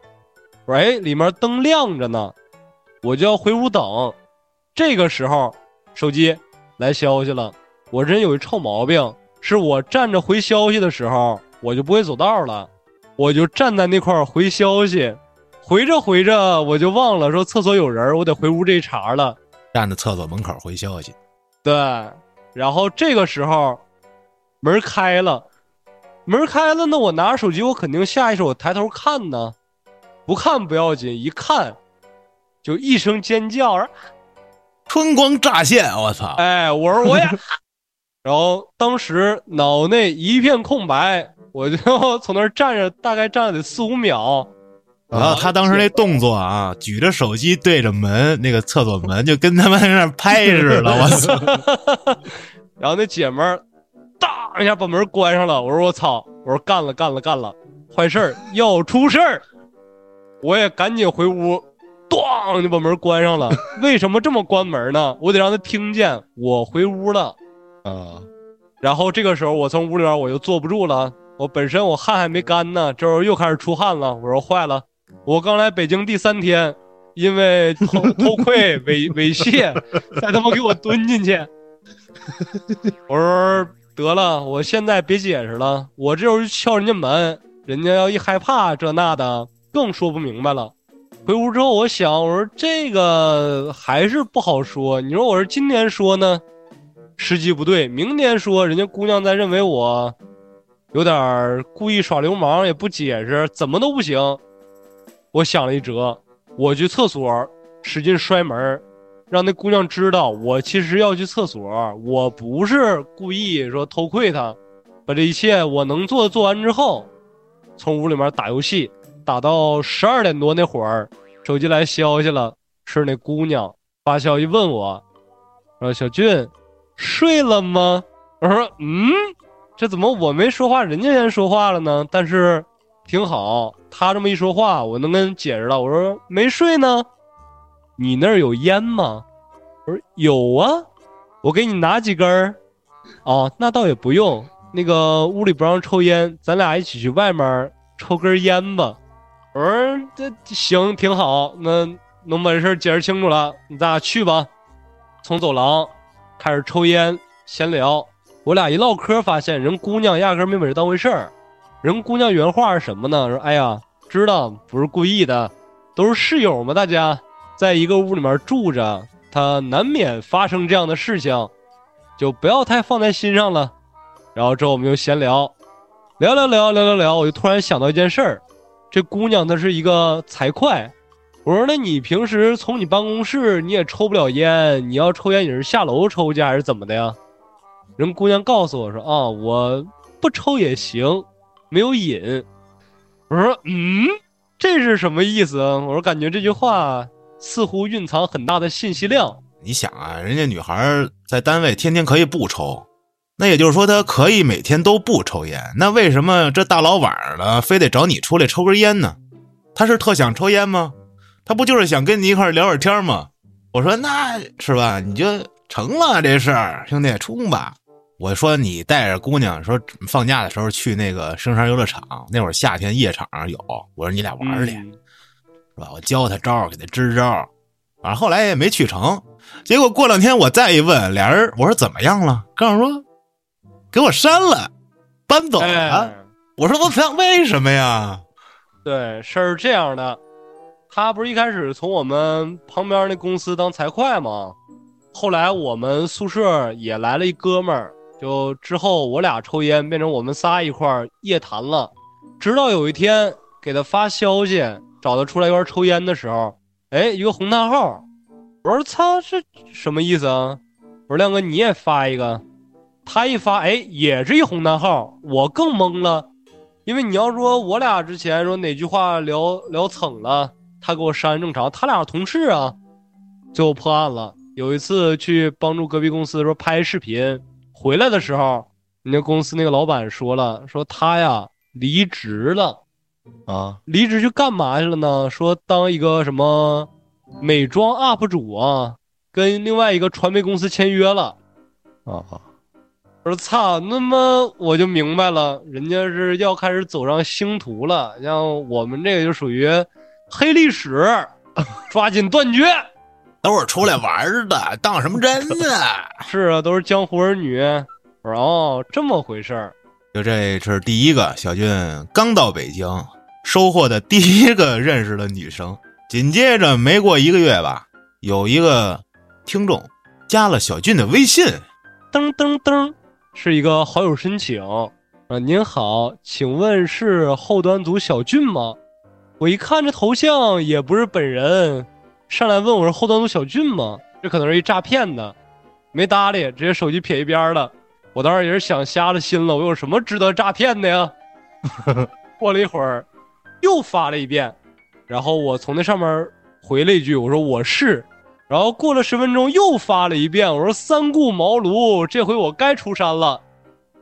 我说哎，里面灯亮着呢，我就要回屋等。这个时候，手机来消息了。我这人有一臭毛病，是我站着回消息的时候，我就不会走道了，我就站在那块儿回消息，回着回着我就忘了说厕所有人，我得回屋这一茬了。站在厕所门口回消息，对，然后这个时候门开了，门开了那，我拿着手机，我肯定下意识我抬头看呢，不看不要紧，一看就一声尖叫，春光乍现，我操！哎，我说 <laughs> 我也，然后当时脑内一片空白，我就从那儿站着，大概站了得四五秒，然后他当时那动作啊，举着手机对着门，那个厕所门就跟他们在那拍似的，<laughs> 我操！然后那姐们儿当一下把门关上了，我说我操，我说干了干了干了，坏事儿要出事儿，我也赶紧回屋，咣就把门关上了。<laughs> 为什么这么关门呢？我得让他听见我回屋了。啊然后这个时候我从屋里边我就坐不住了，我本身我汗还没干呢，这会儿又开始出汗了。我说坏了，我刚来北京第三天，因为偷偷窥猥猥亵，再他妈给我蹲进去。我说得了，我现在别解释了，我这就敲人家门，人家要一害怕这那的，更说不明白了。回屋之后，我想，我说这个还是不好说。你说我是今天说呢，时机不对；明天说，人家姑娘再认为我有点故意耍流氓，也不解释，怎么都不行。我想了一辙，我去厕所使劲摔门，让那姑娘知道我其实要去厕所，我不是故意说偷窥她。把这一切我能做的做完之后，从屋里面打游戏，打到十二点多那会儿，手机来消息了，是那姑娘发消息问我，说小俊睡了吗？我说嗯，这怎么我没说话，人家先说话了呢？但是挺好，他这么一说话，我能跟解释了。我说没睡呢，你那儿有烟吗？我说有啊，我给你拿几根儿。哦，那倒也不用，那个屋里不让抽烟，咱俩一起去外面抽根烟吧。我说这行挺好，那能把这事儿解释清楚了，你咱俩去吧。从走廊开始抽烟闲聊，我俩一唠嗑，发现人姑娘压根没把这当回事儿。人姑娘原话是什么呢？说哎呀，知道不是故意的，都是室友嘛，大家在一个屋里面住着，他难免发生这样的事情，就不要太放在心上了。然后之后我们就闲聊，聊聊聊聊聊聊，我就突然想到一件事儿，这姑娘她是一个财会。我说那你平时从你办公室你也抽不了烟，你要抽烟你是下楼抽去还是怎么的呀？人姑娘告诉我说啊，我不抽也行，没有瘾。我说嗯，这是什么意思啊？我说感觉这句话似乎蕴藏很大的信息量。你想啊，人家女孩在单位天天可以不抽，那也就是说她可以每天都不抽烟。那为什么这大老晚上的非得找你出来抽根烟呢？她是特想抽烟吗？她不就是想跟你一块聊会天吗？我说那是吧，你就成了这事儿，兄弟冲吧！我说你带着姑娘说放假的时候去那个生山游乐场，那会儿夏天夜场上有，我说你俩玩去。嗯是吧？我教他招，给他支招儿，反正后来也没去成。结果过两天我再一问，俩人我说怎么样了？告诉说给我删了，搬走了。哎我说我操，为什么呀？对，事儿是这样的，他不是一开始从我们旁边那公司当财会吗？后来我们宿舍也来了一哥们儿，就之后我俩抽烟变成我们仨一块儿夜谈了。直到有一天给他发消息，找他出来一块抽烟的时候，哎，一个红叹号。我说操，这什么意思啊？我说亮哥你也发一个，他一发，哎，也是一红叹号，我更懵了。因为你要说我俩之前说哪句话聊聊蹭了，他给我删正常，他俩同事啊，最后破案了。有一次去帮助隔壁公司说拍视频，回来的时候，人家公司那个老板说了，说他呀离职了，啊，离职去干嘛去了呢？说当一个什么美妆 UP 主啊，跟另外一个传媒公司签约了。啊啊，我说操，那么我就明白了，人家是要开始走上星途了。像我们这个就属于黑历史，抓紧断绝。都是出来玩儿的，当什么真呢？<laughs> 是啊，都是江湖儿女。我说哦，这么回事儿。就这是第一个，小俊刚到北京，收获的第一个认识的女生。紧接着没过一个月吧，有一个听众加了小俊的微信，噔噔噔，是一个好友申请。啊，您好，请问是后端组小俊吗？我一看这头像也不是本人，上来问我是后端组小俊吗？这可能是一诈骗的，没搭理，直接手机撇一边了。我当时也是想瞎了心了，我有什么值得诈骗的呀？<laughs> 过了一会儿，又发了一遍，然后我从那上面回了一句，我说我是。然后过了十分钟又发了一遍，我说三顾茅庐，这回我该出山了，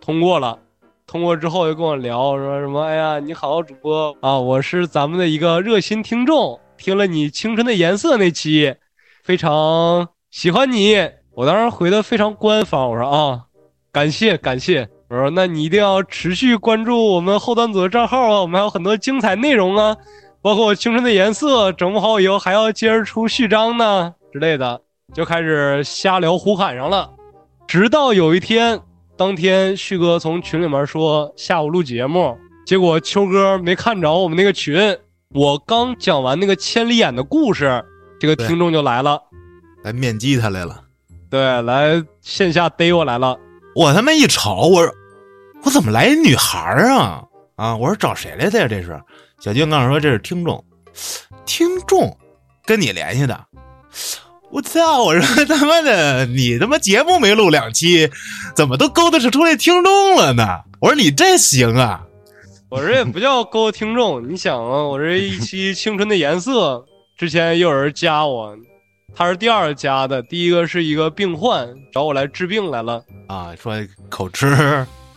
通过了。通过之后又跟我聊说什么？哎呀，你好，主播啊，我是咱们的一个热心听众，听了你《青春的颜色》那期，非常喜欢你。我当时回的非常官方，我说啊，感谢感谢。我说那你一定要持续关注我们后端组的账号啊，我们还有很多精彩内容啊，包括《青春的颜色》，整不好以后还要接着出序章呢之类的，就开始瞎聊胡侃上了。直到有一天，当天旭哥从群里面说下午录节目，结果秋哥没看着我们那个群，我刚讲完那个千里眼的故事，这个听众就来了，来面基他来了。对，来线下逮我来了。我他妈一瞅，我说我怎么来一女孩儿啊？啊，我说找谁来的呀？这是小俊告诉我说这是听众，听众跟你联系的。我操！我说他妈的，你他妈节目没录两期，怎么都勾搭出来听众了呢？我说你这行啊？我这也不叫勾搭听众，你想啊，我这一 <laughs> 期《青春的颜色》之前也有人加我，他是第二个加的，第一个是一个病患找我来治病来了。啊，说口吃，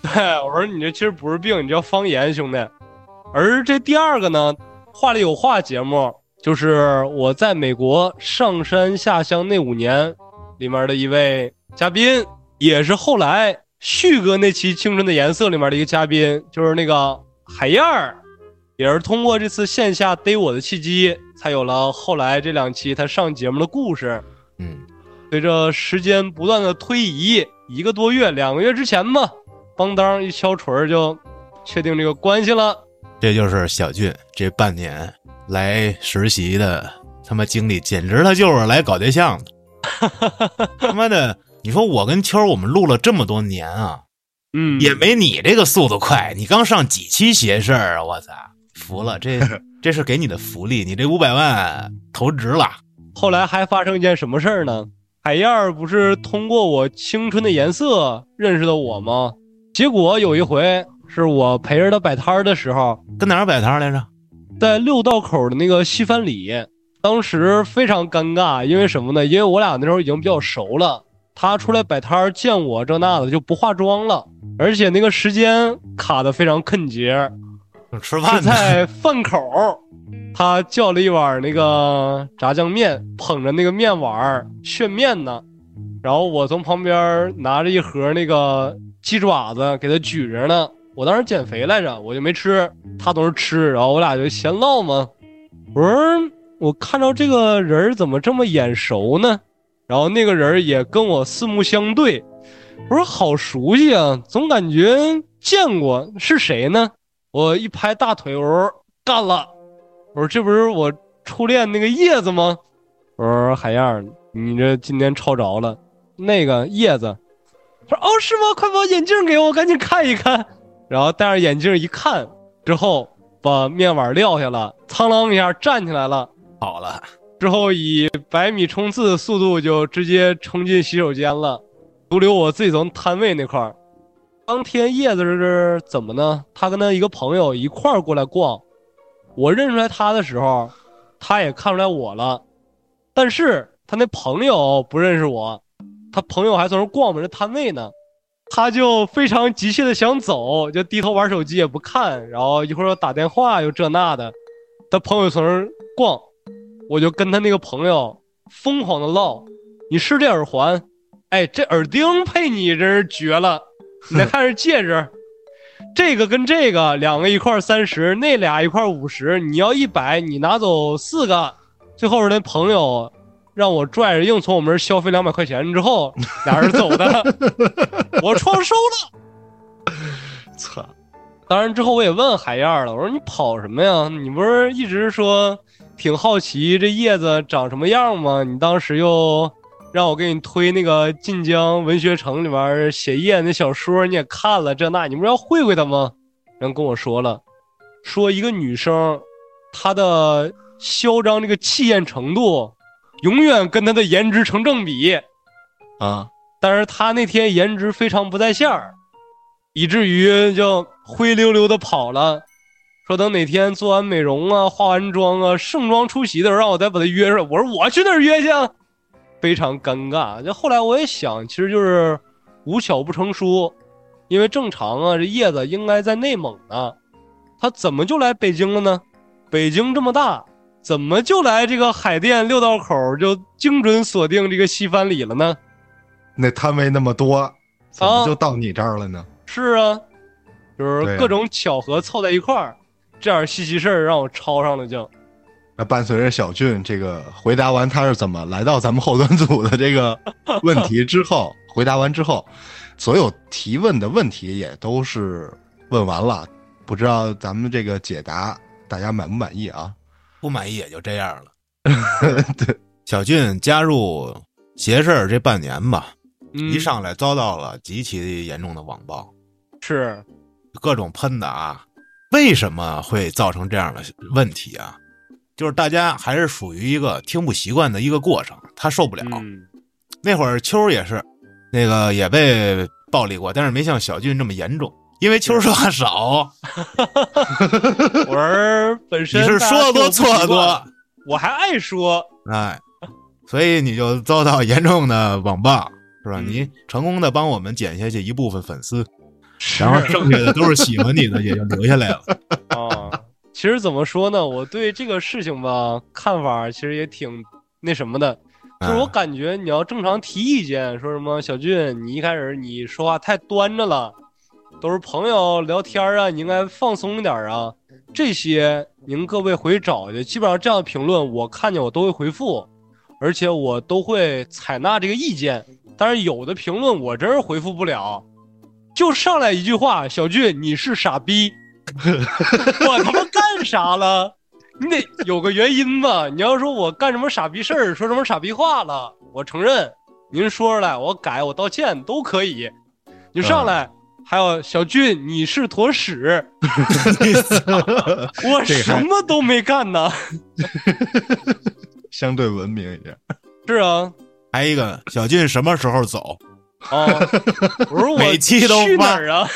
对，我说你这其实不是病，你叫方言，兄弟。而这第二个呢，话里有话节目，就是我在美国上山下乡那五年里面的一位嘉宾，也是后来旭哥那期《青春的颜色》里面的一个嘉宾，就是那个海燕儿。也是通过这次线下逮我的契机，才有了后来这两期他上节目的故事。嗯，随着时间不断的推移，一个多月、两个月之前吧，邦当一敲锤就确定这个关系了。这就是小俊这半年来实习的他妈经历，简直他就是来搞对象的。<laughs> 他妈的，你说我跟秋儿我们录了这么多年啊，嗯，也没你这个速度快。你刚上几期邪事儿啊？我操，服了！这 <laughs> 这是给你的福利，你这五百万投值了。后来还发生一件什么事儿呢？海燕儿不是通过我青春的颜色认识的我吗？结果有一回是我陪着他摆摊儿的时候，跟哪儿摆摊儿来着？在六道口的那个西番里，当时非常尴尬，因为什么呢？因为我俩那时候已经比较熟了，他出来摆摊儿见我这那的就不化妆了，而且那个时间卡的非常坑节，是吃饭。在饭口儿，他叫了一碗那个炸酱面，捧着那个面碗儿炫面呢。然后我从旁边拿着一盒那个鸡爪子给他举着呢。我当时减肥来着，我就没吃，他总是吃，然后我俩就闲唠嘛。我说我看到这个人儿怎么这么眼熟呢？然后那个人也跟我四目相对，我说好熟悉啊，总感觉见过，是谁呢？我一拍大腿，我说干了，我说这不是我初恋那个叶子吗？我说海燕，你这今天抄着了，那个叶子。他说哦是吗？快把眼镜给我，赶紧看一看。然后戴上眼镜一看之后，把面碗撂下了，苍啷一下站起来了，跑了，之后以百米冲刺的速度就直接冲进洗手间了，独留我自己从摊位那块儿。当天叶子是怎么呢？他跟他一个朋友一块儿过来逛，我认出来他的时候，他也看出来我了，但是他那朋友不认识我，他朋友还从那逛我们这摊位呢，他就非常急切的想走，就低头玩手机也不看，然后一会儿又打电话又这那的，他朋友从那儿逛，我就跟他那个朋友疯狂的唠，你是这耳环，哎，这耳钉配你真是绝了，你再看这戒指，这个跟这个两个一块三十，那俩一块五十，你要一百，你拿走四个，最后是那朋友让我拽着硬从我们这儿消费两百块钱之后，俩人走的，<laughs> 我创收了。操！当然之后我也问海燕了，我说你跑什么呀？你不是一直说挺好奇这叶子长什么样吗？你当时又让我给你推那个晋江文学城里边写叶那小说，你也看了这那，你不是要会会他吗？然后跟我说了，说一个女生她的嚣张这个气焰程度，永远跟她的颜值成正比。啊，但是她那天颜值非常不在线儿，以至于就灰溜溜的跑了。说等哪天做完美容啊、化完妆啊、盛装出席的时候，让我再把他约上。我说我去哪儿约去啊？非常尴尬。就后来我也想，其实就是无巧不成书，因为正常啊，这叶子应该在内蒙呢，他怎么就来北京了呢？北京这么大，怎么就来这个海淀六道口就精准锁定这个西番里了呢？那摊位那么多，怎么就到你这儿了呢？是啊，就是各种巧合凑在一块儿，这样稀奇事儿让我抄上了就。那伴随着小俊这个回答完他是怎么来到咱们后端组的这个 <laughs> 问题之后，回答完之后，所有提问的问题也都是问完了，不知道咱们这个解答大家满不满意啊？不满意也就这样了。<laughs> 对，小俊加入邪事儿这半年吧，嗯，一上来遭到了极其严重的网暴，是各种喷的啊。为什么会造成这样的问题啊？就是大家还是属于一个听不习惯的一个过程，他受不了。嗯那会儿秋儿也是，那个也被暴力过，但是没像小俊这么严重，因为秋儿说话少，<laughs> 我是本身你是说的多错多，，我还爱说，哎，所以你就遭到严重的网暴，是吧？嗯你成功的帮我们减下去一部分粉丝，是 <laughs> 然后剩下的都是喜欢你的，也就留下来了。<laughs> 啊。其实怎么说呢，我对这个事情吧看法其实也挺那什么的，就是我嗯感觉你要正常提意见，说什么小俊，你一开始你说话太端着了，都是朋友聊天啊，你应该放松一点啊。这些您各位回去找去，基本上这样的评论我看见我都会回复，而且我都会采纳这个意见。但是有的评论我真是回复不了，就上来一句话：“小俊，你是傻逼。<laughs> ”我他妈干啥了？你得有个原因吧？你要说我干什么傻逼事儿，说什么傻逼话了，我承认，您说出来，我改，我道歉都可以。你上来。还有小俊，你是坨屎！<laughs> 我什么都没干呢。<laughs> 相对文明一点。是啊，还一个小俊什么时候走？啊，我说我每期都去哪儿啊？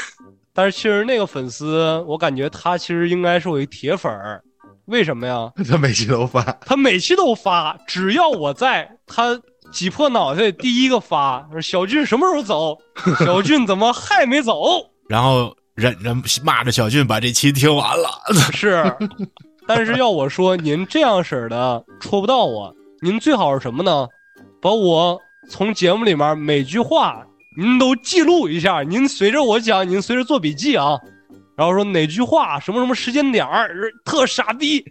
但是其实那个粉丝，我感觉他其实应该是我一铁粉儿。为什么呀？他每期都发，他每期都发，只要我在，他。挤破脑袋第一个发，说小俊什么时候走？<laughs> 小俊怎么还没走？然后忍着骂着小俊把这期听完了。是，但是要我说，您这样式的戳不到我。您最好是什么呢？把我从节目里面每句话您都记录一下，您随着我讲，您随着做笔记啊。然后说哪句话什么什么时间点儿特傻逼。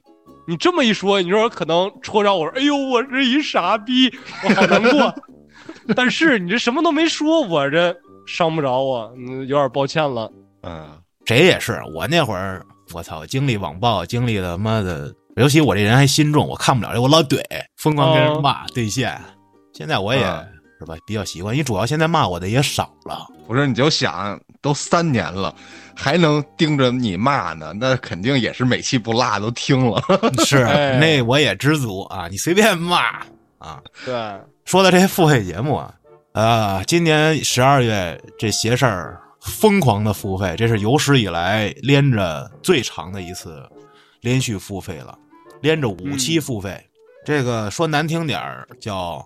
你这么一说，你说可能戳着我说：“哎呦，我是一傻逼，我好难过。<laughs> ”但是你这什么都没说，我这伤不着我，嗯，有点抱歉了。嗯，谁也是，我那会儿，我操，经历网暴，经历了妈的，尤其我这人还心重，我看不了这，我老怼，疯狂跟人骂对线。现在我也是吧，比较习惯，因为主要现在骂我的也少了。我说你就想，都三年了。还能盯着你骂呢，那肯定也是每期不落都听了。<laughs> <laughs> 是，那我也知足啊，你随便骂啊。对，说到这些付费节目啊，呃，今年十二月这邪事儿疯狂的付费，这是有史以来连着最长的一次连续付费了，连着五期付费。这个说难听点儿叫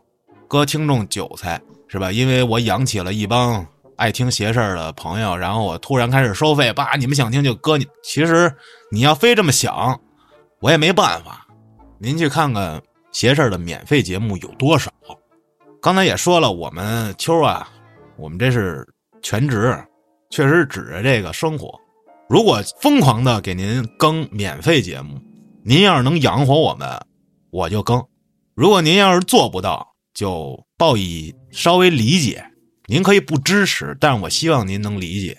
割听众韭菜是吧？因为我养起了一帮。爱听邪事儿的朋友，然后我突然开始收费，叭，你们想听就搁你。其实你要非这么想，我也没办法。您去看看邪事儿的免费节目有多少。刚才也说了，我们秋啊，我们这是全职，确实指着这个生活。如果疯狂的给您更免费节目，您要是能养活我们，我就更；如果您要是做不到，就报以稍微理解。您可以不支持，但是我希望您能理解，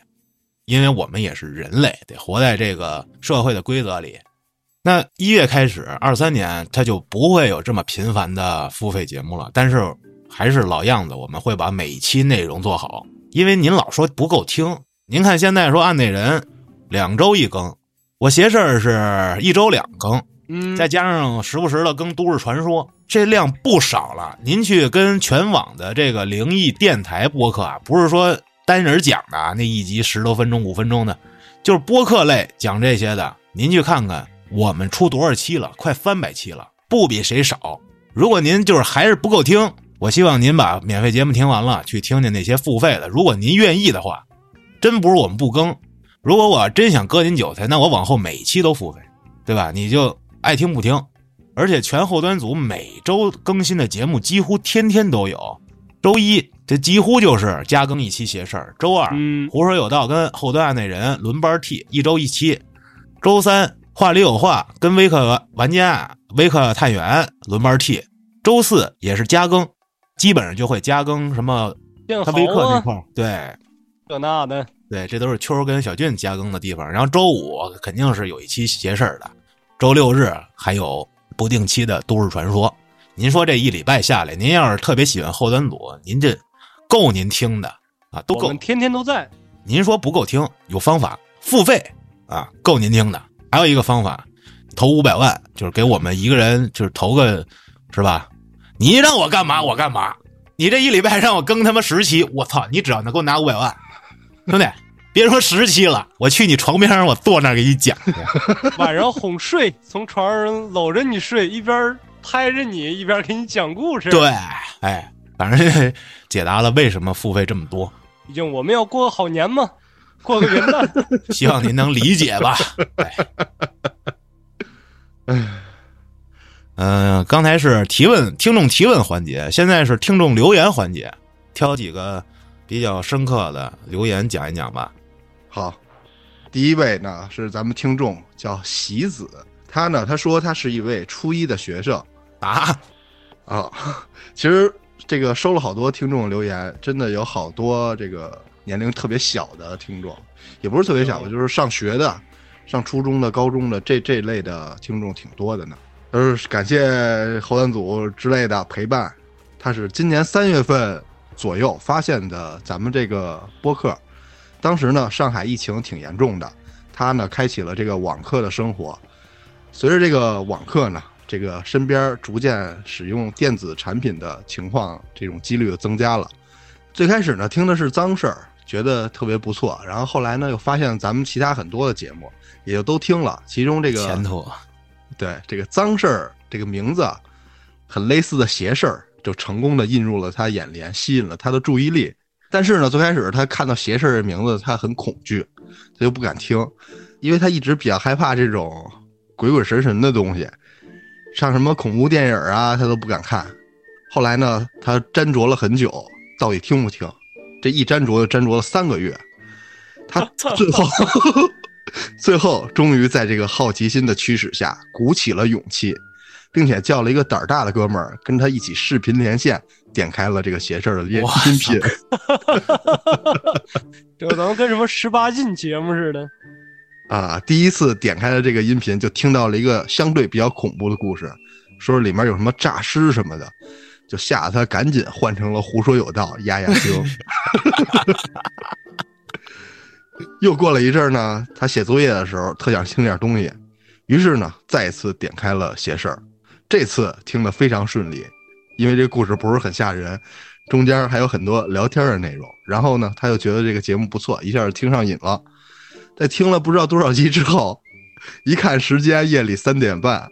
因为我们也是人类，得活在这个社会的规则里。那一月开始，二三年它就不会有这么频繁的付费节目了。但是还是老样子，我们会把每一期内容做好。因为您老说不够听，您看现在说案内人两周一更，我邪事儿是一周两更。嗯，再加上时不时的更都市传说，这量不少了。您去跟全网的这个灵异电台播客啊，不是说单人讲的啊那一集十多分钟、五分钟的，就是播客类讲这些的。您去看看，我们出多少期了？快三百期了，不比谁少。如果您就是还是不够听，我希望您把免费节目听完了，去听听那些付费的。如果您愿意的话，真不是我们不更。如果我真想割您韭菜，那我往后每期都付费，对吧？你就。爱听不听，而且全后端组每周更新的节目几乎天天都有。周一这几乎就是加更一期邪事儿，周二胡说有道跟后端案内人轮班替，一周一期。周三话里有话跟微客玩家、微客探员轮班替。周四也是加更，基本上就会加更什么他微客那块对，这那的，对，这都是秋跟小俊加更的地方。然后周五肯定是有一期邪事儿的。周六日还有不定期的都市传说，您说这一礼拜下来，您要是特别喜欢后端组，您这够您听的啊，都够。天天都在。您说不够听，有方法付费啊，够您听的。还有一个方法，投五百万，就是给我们一个人就是投个，是吧？你让我干嘛我干嘛。你这一礼拜让我更他妈十期，我操！你只要能给我拿五百万，兄弟。别说十期了，我去你床边上，我坐那儿给你讲去。<laughs> 晚上哄睡，从床上搂着你睡，一边拍着你，一边给你讲故事。对，哎，反正解答了为什么付费这么多。毕竟我们要过个好年嘛，过个元旦。<laughs> 希望您能理解吧。哎，<laughs> 嗯，刚才是提问听众提问环节，现在是听众留言环节，挑几个比较深刻的留言讲一讲吧。好，第一位呢是咱们听众叫喜子，他呢他说他是一位初一的学生啊，啊。其实这个收了好多听众留言，真的有好多这个年龄特别小的听众，也不是特别小的，就是上学的、上初中的、高中的这这类的听众挺多的呢。都是感谢后端组之类的陪伴。他是今年三月份左右发现的咱们这个播客，当时呢上海疫情挺严重的，他呢开启了这个网课的生活。随着这个网课呢，这个身边逐渐使用电子产品的情况，这种几率就增加了。最开始呢听的是脏事儿，觉得特别不错，然后后来呢又发现咱们其他很多的节目也就都听了，其中这个前途对这个脏事儿这个名字很类似的邪事儿，就成功的印入了他眼帘，吸引了他的注意力。但是呢，最开始他看到邪事儿的名字，他很恐惧，他就不敢听，因为他一直比较害怕这种鬼鬼神神的东西，像什么恐怖电影啊，他都不敢看。后来呢，他斟酌了很久，到底听不听？这一斟酌就斟酌了三个月，他 <laughs> 最后最后终于在这个好奇心的驱使下，鼓起了勇气，并且叫了一个胆儿大的哥们儿跟他一起视频连线，点开了这个邪事儿的音频。<laughs> 这怎么跟什么十八禁节目似的。啊，第一次点开了这个音频，就听到了一个相对比较恐怖的故事，说里面有什么诈尸什么的，就吓得他赶紧换成了胡说有道，压压惊。<laughs> 又过了一阵儿呢，他写作业的时候特想听点东西，于是呢再次点开了邪事儿，这次听得非常顺利，因为这个故事不是很吓人，中间还有很多聊天的内容。然后呢，他又觉得这个节目不错，一下就听上瘾了。在听了不知道多少集之后，一看时间，夜里三点半，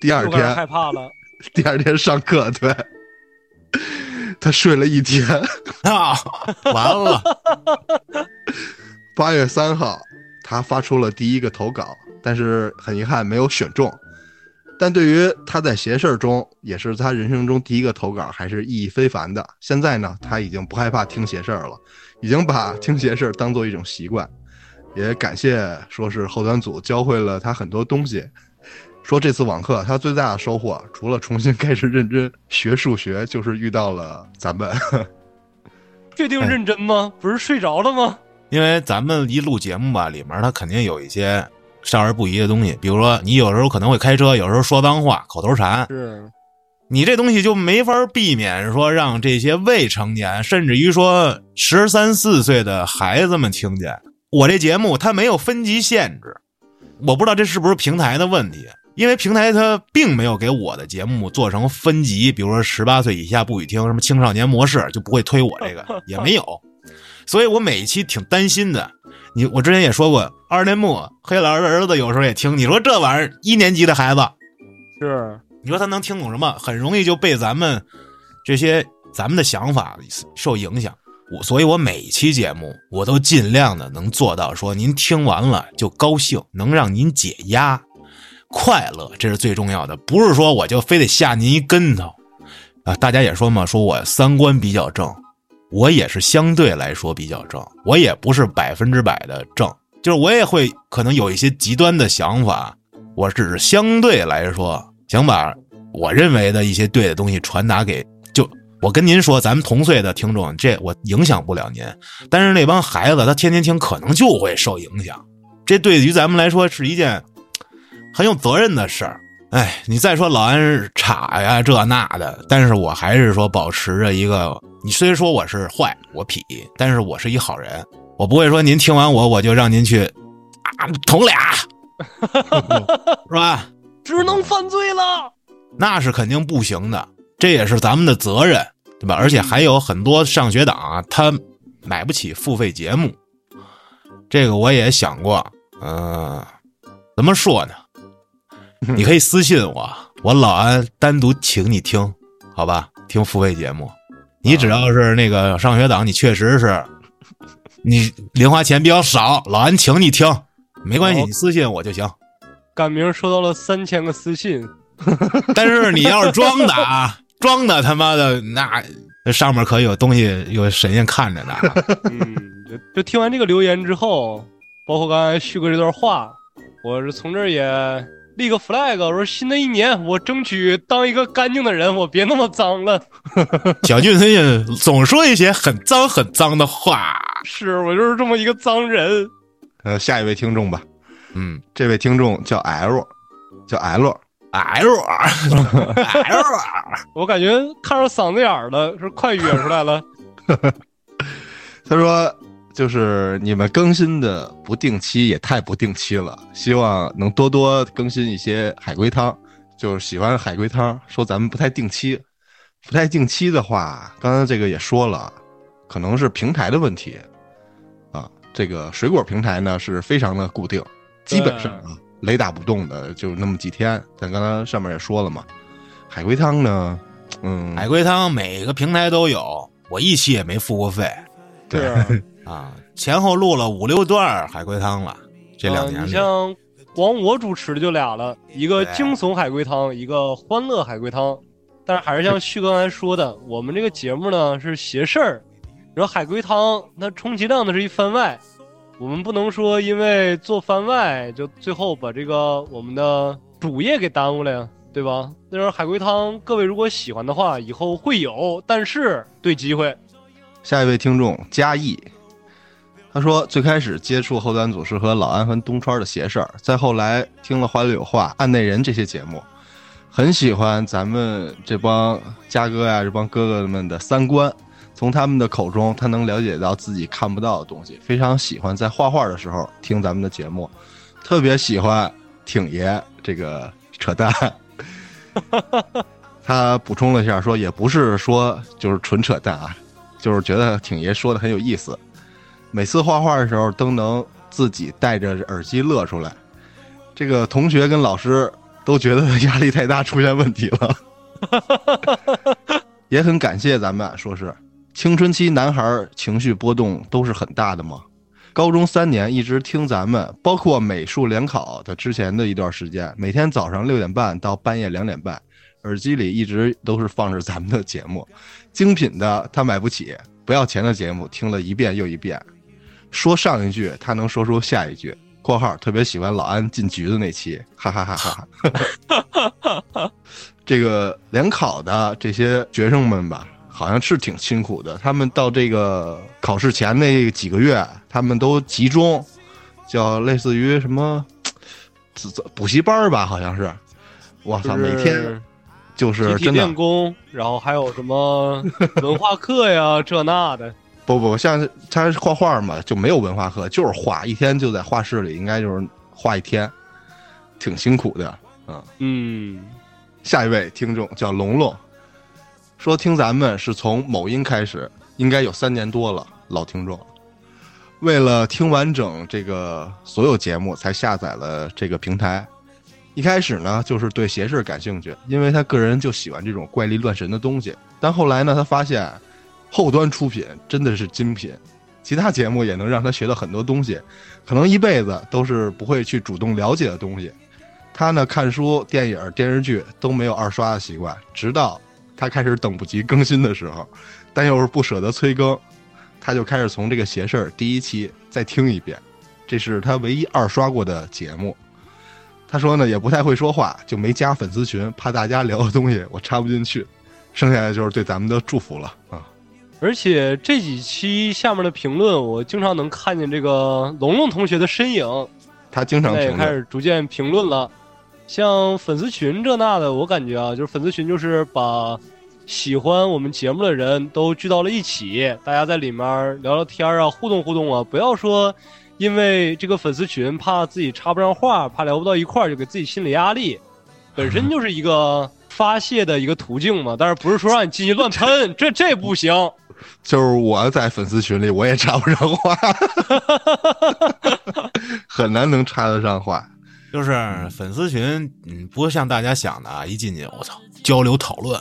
第二天害怕了，第二天上课，对，他睡了一天。啊，完了，八月三号，他发出了第一个投稿，但是很遗憾没有选中。但对于他在邪事儿中，也是他人生中第一个投稿，还是意义非凡的。现在呢，他已经不害怕听邪事儿了，已经把听邪事儿当做一种习惯。也感谢说是后端组教会了他很多东西。说这次网课他最大的收获，除了重新开始认真学数学，就是遇到了咱们。<laughs> 确定认真吗？不是睡着了吗？因为咱们一录节目吧，里面他肯定有一些少儿不宜的东西，比如说你有时候可能会开车，有时候说脏话、口头禅，是，你这东西就没法避免说让这些未成年，甚至于说十三四岁的孩子们听见。我这节目它没有分级限制，我不知道这是不是平台的问题，因为平台它并没有给我的节目做成分级，比如说十八岁以下不许听，什么青少年模式就不会推我这个，也没有。所以我每一期挺担心的。你我之前也说过，二年木黑老师的儿子有时候也听，你说这玩意儿一年级的孩子，是，你说他能听懂什么？很容易就被咱们这些咱们的想法受影响。我所以，我每一期节目我都尽量的能做到说，您听完了就高兴，能让您解压、快乐，这是最重要的。不是说我就非得吓您一跟头啊！大家也说嘛，说我三观比较正，我也是相对来说比较正，我也不是百分之百的正，就是我也会可能有一些极端的想法，我只是相对来说想把我认为的一些对的东西传达给就。我跟您说，咱们同岁的听众，这我影响不了您，但是那帮孩子他天天听，可能就会受影响。这对于咱们来说是一件很有责任的事儿。哎，你再说老安是岔呀这那的，但是我还是说保持着一个，你虽说我是坏，我痞，但是我是一好人，我不会说您听完我我就让您去啊捅俩，是吧？只能犯罪了。那是肯定不行的，这也是咱们的责任，对吧？而且还有很多上学党啊，他买不起付费节目，这个我也想过，嗯、怎么说呢？<laughs> 你可以私信我，我老安单独请你听，好吧？听付费节目，你只要是那个上学党，你确实是你零花钱比较少，老安请你听，没关系，你私信我就行。赶明收到了三千个私信，<laughs> 但是你要是装的啊，<laughs> 装的他妈的那那上面可有东西，有神仙看着呢。嗯，就就听完这个留言之后，包括刚才旭哥这段话，我是从这儿也立个 flag，我说新的一年我争取当一个干净的人，我别那么脏了。<laughs> 小俊最近总说一些很脏很脏的话。是我就是这么一个脏人。呃，下一位听众吧，嗯这位听众叫 L，叫 L，，L L，<laughs> <laughs> 我感觉看着嗓子眼儿了，是快哕出来了。他说就是你们更新的不定期也太不定期了，希望能多多更新一些海龟汤，就是喜欢海龟汤，说咱们不太定期，不太定期的话，刚才这个也说了，可能是平台的问题啊。这个水果平台呢是非常的固定，基本上啊雷打不动的，就那么几天。咱刚才上面也说了嘛，海龟汤呢，嗯，海龟汤每个平台都有，我一期也没付过费对是 <laughs> 啊，前后录了五六段海龟汤了，这两呃年里。你像光我主持的就俩了，一个惊悚海龟汤，一个欢乐海龟汤。但是还是像旭哥刚才说的，<laughs> 我们这个节目呢是邪事儿，然后海龟汤那充其量的是一番外，我们不能说因为做番外就最后把这个我们的主业给耽误了呀，对吧？那时候海龟汤，各位如果喜欢的话，以后会有，但是对机会。下一位听众嘉义，他说最开始接触后端组是和老安和东川的邪事儿，再后来听了《花里有话》《案内人》这些节目，很喜欢咱们这帮嘉哥呀、这帮哥哥们的三观。从他们的口中，他能了解到自己看不到的东西，非常喜欢在画画的时候听咱们的节目，特别喜欢挺爷这个扯淡。<laughs> 他补充了一下说，也不是说就是纯扯淡啊，就是觉得挺爷说的很有意思，每次画画的时候都能自己戴着耳机乐出来。这个同学跟老师都觉得压力太大，出现问题了。<laughs> 也很感谢咱们啊，说是青春期男孩情绪波动都是很大的嘛。高中三年一直听咱们，包括美术联考的之前的一段时间，每天早上六点半到半夜两点半，耳机里一直都是放着咱们的节目，精品的他买不起，不要钱的节目听了一遍又一遍。说上一句，他能说出下一句。（括号特别喜欢老安进局子那期，哈哈哈哈哈哈。<laughs> ）这个联考的这些学生们吧，好像是挺辛苦的。他们到这个考试前那几个月，他们都集中，叫类似于什么 <tsk> 补习班儿吧，好像是。我操，每天就是真的练功，然后还有什么文化课呀，这那的。不不，像他画画嘛，就没有文化课，就是画，一天就在画室里，应该就是画一天，挺辛苦的。嗯，嗯，下一位听众叫龙龙，说听咱们是从某音开始，应该有三年多了，老听众了。为了听完整这个所有节目，才下载了这个平台。一开始呢，就是对邪事感兴趣，因为他个人就喜欢这种怪力乱神的东西。但后来呢，他发现后端出品真的是精品，其他节目也能让他学到很多东西，可能一辈子都是不会去主动了解的东西。他呢，看书、电影、电视剧都没有二刷的习惯，直到他开始等不及更新的时候，但又是不舍得催更，他就开始从这个邪事儿第一期再听一遍，这是他唯一二刷过的节目。他说呢，也不太会说话，就没加粉丝群，怕大家聊的东西我插不进去。剩下的就是对咱们的祝福了啊！而且这几期下面的评论，我经常能看见这个龙龙同学的身影，他经常也开，始逐渐评论了。像粉丝群这那的，我感觉啊，就是粉丝群就是把喜欢我们节目的人都聚到了一起，大家在里面聊聊天啊，互动互动啊，不要说因为这个粉丝群怕自己插不上话，怕聊不到一块儿，就给自己心理压力，本身就是一个发泄的一个途径嘛。但是不是说让你进去乱喷，这这不行。就是我在粉丝群里我也插不上话，<laughs> 很难能插得上话。就是粉丝群，嗯，不像大家想的啊，一进去我操，交流讨论，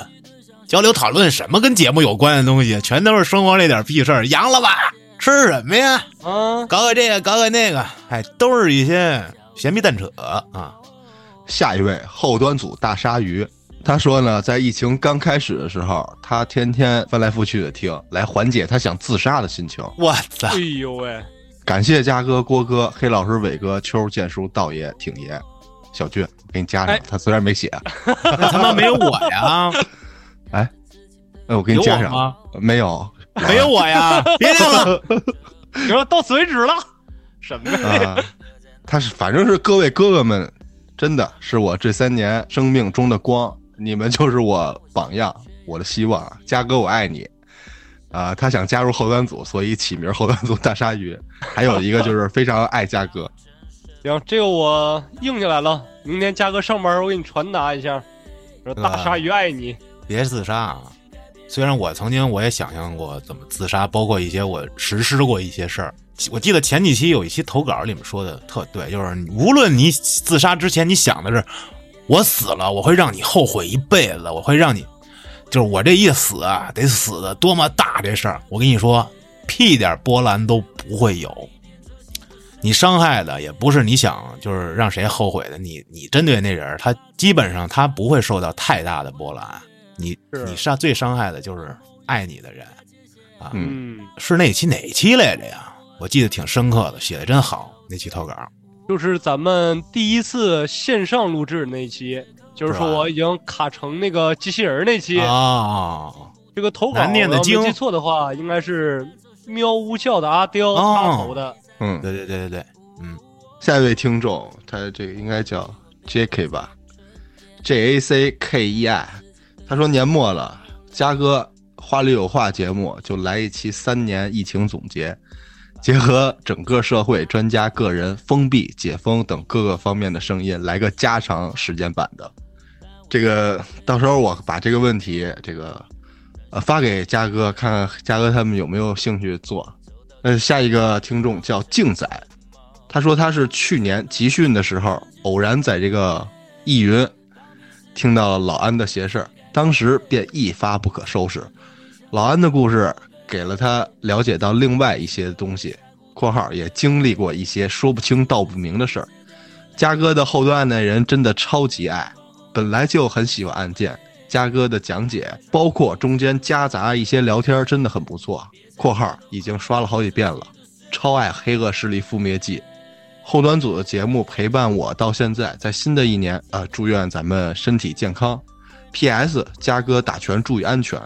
交流讨论什么跟节目有关的东西，全都是生活那点屁事儿，阳了吧？吃什么呀？啊，搞搞这个，搞搞那个，哎，都是一些闲皮蛋扯啊。下一位后端组大鲨鱼，他说呢，在疫情刚开始的时候，他天天翻来覆去的听，来缓解他想自杀的心情。我操哎！呦喂，感谢嘉哥、郭哥、黑老师、伟哥、秋、建叔、道爷、挺爷、小俊，给你加上哎。他虽然没写，那他妈没有我呀？<laughs> 哎，我给你加上。没有，没有我呀！<laughs> 别念了，<laughs> 行，到此为止了。什么呀？啊，他是反正是各位哥哥们，真的是我这三年生命中的光，你们就是我榜样，我的希望。嘉哥，我爱你。啊、他想加入后端组，所以起名后端组大鲨鱼。还有一个就是非常爱嘉哥，<laughs> 行，这个我应下来了。明天嘉哥上班，我给你传达一下。说大鲨鱼爱你。别自杀啊！虽然我曾经我也想象过怎么自杀，包括一些我实施过一些事儿。我记得前几期有一期投稿里面说的特对，就是无论你自杀之前你想的是我死了，我会让你后悔一辈子，我会让你就是我这一死啊，得死的多么大这事儿。我跟你说，屁点波澜都不会有。你伤害的也不是你想就是让谁后悔的，你你针对那人，他基本上他不会受到太大的波澜。你你伤最伤害的就是爱你的人啊，是那期哪期来着呀？我记得挺深刻的，写的真好，那期投稿。就是咱们第一次线上录制那一期，就是说我已经卡成那个机器人那期。啊，这个投稿念的经没记错的话，应该是喵呜叫的阿刁哦他投的。嗯，对对对对对，嗯，下一位听众，他这个应该叫 Jack 吧，J A C K E I。他说年末了，嘉哥话里有话节目就来一期三年疫情总结，结合整个社会、专家、个人、封闭、解封等各个方面的声音，来个加长时间版的。这个到时候我把这个问题这个呃发给嘉哥，看看嘉哥他们有没有兴趣做。呃，下一个听众叫静仔，他说他是去年集训的时候偶然在这个易云听到了老安的邪事儿，当时便一发不可收拾。老安的故事给了他了解到另外一些东西（括号也经历过一些说不清道不明的事儿）。嘉哥的后端案内人真的超级爱，本来就很喜欢案件，嘉哥的讲解，包括中间夹杂一些聊天，真的很不错。（括号已经刷了好几遍了，超爱《黑恶势力覆灭记》。后端组的节目陪伴我到现在，在新的一年，呃，祝愿咱们身体健康。P.S. 嘉哥打拳注意安全。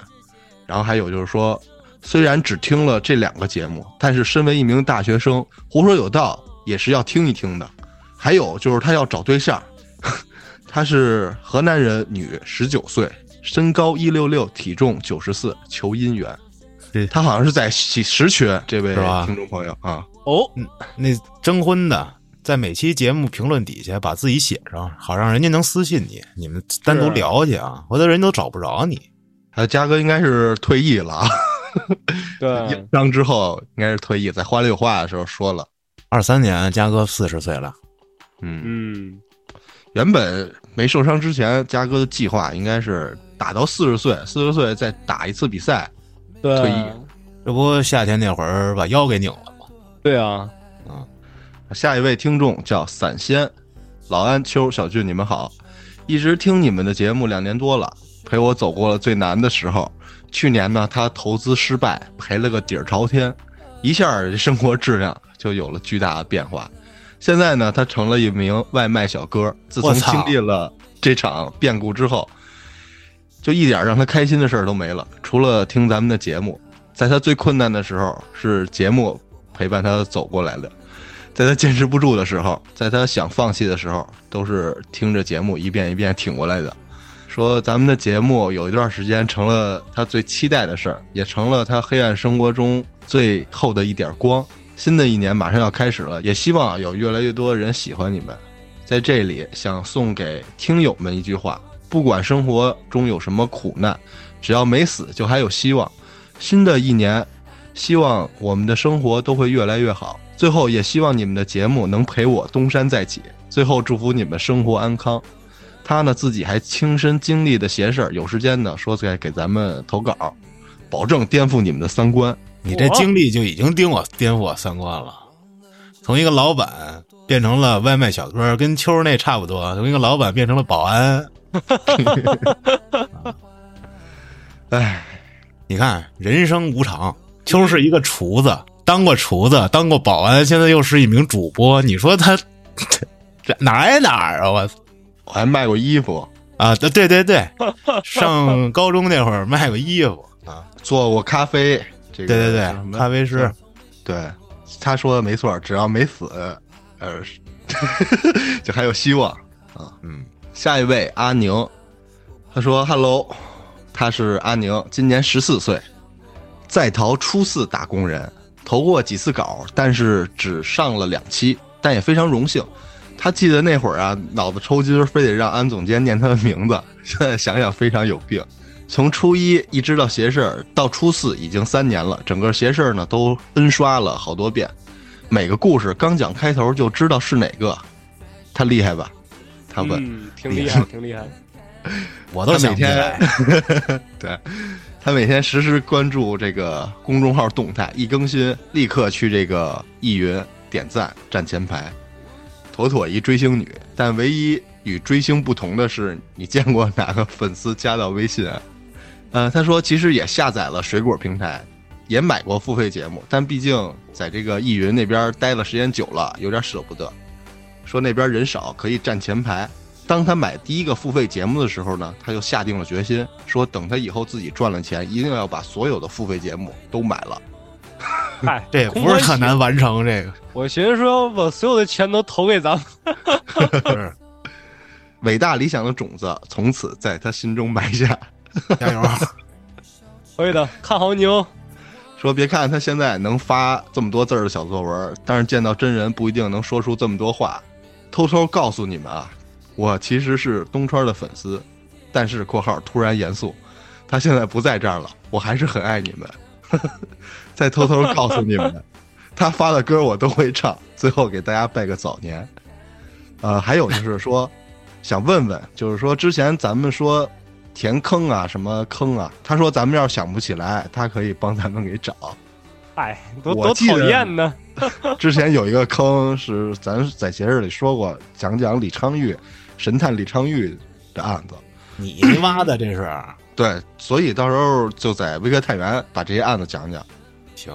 然后还有就是说，虽然只听了这两个节目，但是身为一名大学生，胡说有道也是要听一听的。还有就是他要找对象，<laughs> 他是河南人，女，十九岁，身高一六六，体重九十四，求姻缘这。他好像是在喜十缺，这位是吧听众朋友啊，哦，那征婚的在每期节目评论底下把自己写上，好让人家能私信你，你们单独聊去啊，回头人都找不着你。啊，嘉哥应该是退役了啊，<laughs> 对，硬伤之后应该是退役，在花里有话的时候说了，二三年，嘉哥四十岁了，嗯，嗯，原本没受伤之前，嘉哥的计划应该是打到四十岁，四十岁再打一次比赛，对，退役。这不夏天那会儿把腰给拧了吗？对啊，下一位听众叫散仙，老安、秋、小俊，你们好，一直听你们的节目两年多了，陪我走过了最难的时候。去年呢，他投资失败，赔了个底儿朝天，一下生活质量就有了巨大的变化。现在呢，他成了一名外卖小哥。自从经历了这场变故之后，就一点让他开心的事儿都没了，除了听咱们的节目。在他最困难的时候，是节目陪伴他走过来的。在他坚持不住的时候，在他想放弃的时候，都是听着节目一遍一遍挺过来的。说咱们的节目有一段时间成了他最期待的事儿，也成了他黑暗生活中最后的一点光。新的一年马上要开始了，也希望有越来越多的人喜欢你们。在这里，想送给听友们一句话：不管生活中有什么苦难，只要没死，就还有希望。新的一年，希望我们的生活都会越来越好。最后，也希望你们的节目能陪我东山再起。最后，祝福你们生活安康。他呢自己还亲身经历的邪事儿，有时间呢说出来给咱们投稿，保证颠覆你们的三观。你这经历就已经颠我颠覆我三观了，从一个老板变成了外卖小哥，跟秋儿那差不多，从一个老板变成了保安。<laughs> 哎，你看，人生无常，秋儿是一个厨子，当过厨子，当过保安，现在又是一名主播，你说他 <laughs> 这哪哪儿啊？我操！我还卖过衣服，啊，对对对对，<laughs> 上高中那会儿卖过衣服啊，做过咖啡，这个对对对咖啡师，对，他说的没错，只要没死，呃，<laughs> 就还有希望啊。嗯，下一位阿宁，他说：“Hello，他是阿宁，今年十四岁，在逃初四打工人，投过几次稿，但是只上了两期，但也非常荣幸。他记得那会儿啊，脑子抽筋儿，非得让安总监念他的名字，<laughs> 现在想想非常有病。从初一一直到邪事儿，到初四已经三年了，整个邪事儿呢都 N 刷了好多遍，每个故事刚讲开头就知道是哪个，他厉害吧？他问。嗯，挺厉害，挺厉害。<laughs> 我都想不起来。<laughs> 对，他每天实时关注这个公众号动态，一更新立刻去这个易云点赞站前排，妥妥一追星女。但唯一与追星不同的是，你见过哪个粉丝加到微信啊？呃，他说其实也下载了水果平台，也买过付费节目，但毕竟在这个易云那边待了时间久了，有点舍不得。说那边人少，可以站前排。当他买第一个付费节目的时候呢，他就下定了决心，说等他以后自己赚了钱，一定要把所有的付费节目都买了。嗨，<laughs> 这也不是特难完成，这个我寻思说，把所有的钱都投给咱们。是 <laughs> 伟大理想的种子从此在他心中埋下。<laughs> 加油！可以的，看好你哦。说别看他现在能发这么多字儿的小作文，但是见到真人不一定能说出这么多话。偷偷告诉你们啊，我其实是东川的粉丝，但是（括号突然严肃），他现在不在这儿了，我还是很爱你们。再偷偷告诉你们，<laughs> 他发的歌我都会唱。最后给大家拜个早年。呃，还有就是说，想问问，就是说之前咱们说填坑啊，什么坑啊，他说咱们要想不起来，他可以帮咱们给找。哎，多多讨厌呢。<laughs> 之前有一个坑是咱在节日里说过，讲讲李昌钰神探李昌钰的案子。你挖的这是对，所以到时候就在微科太原把这些案子讲讲。行，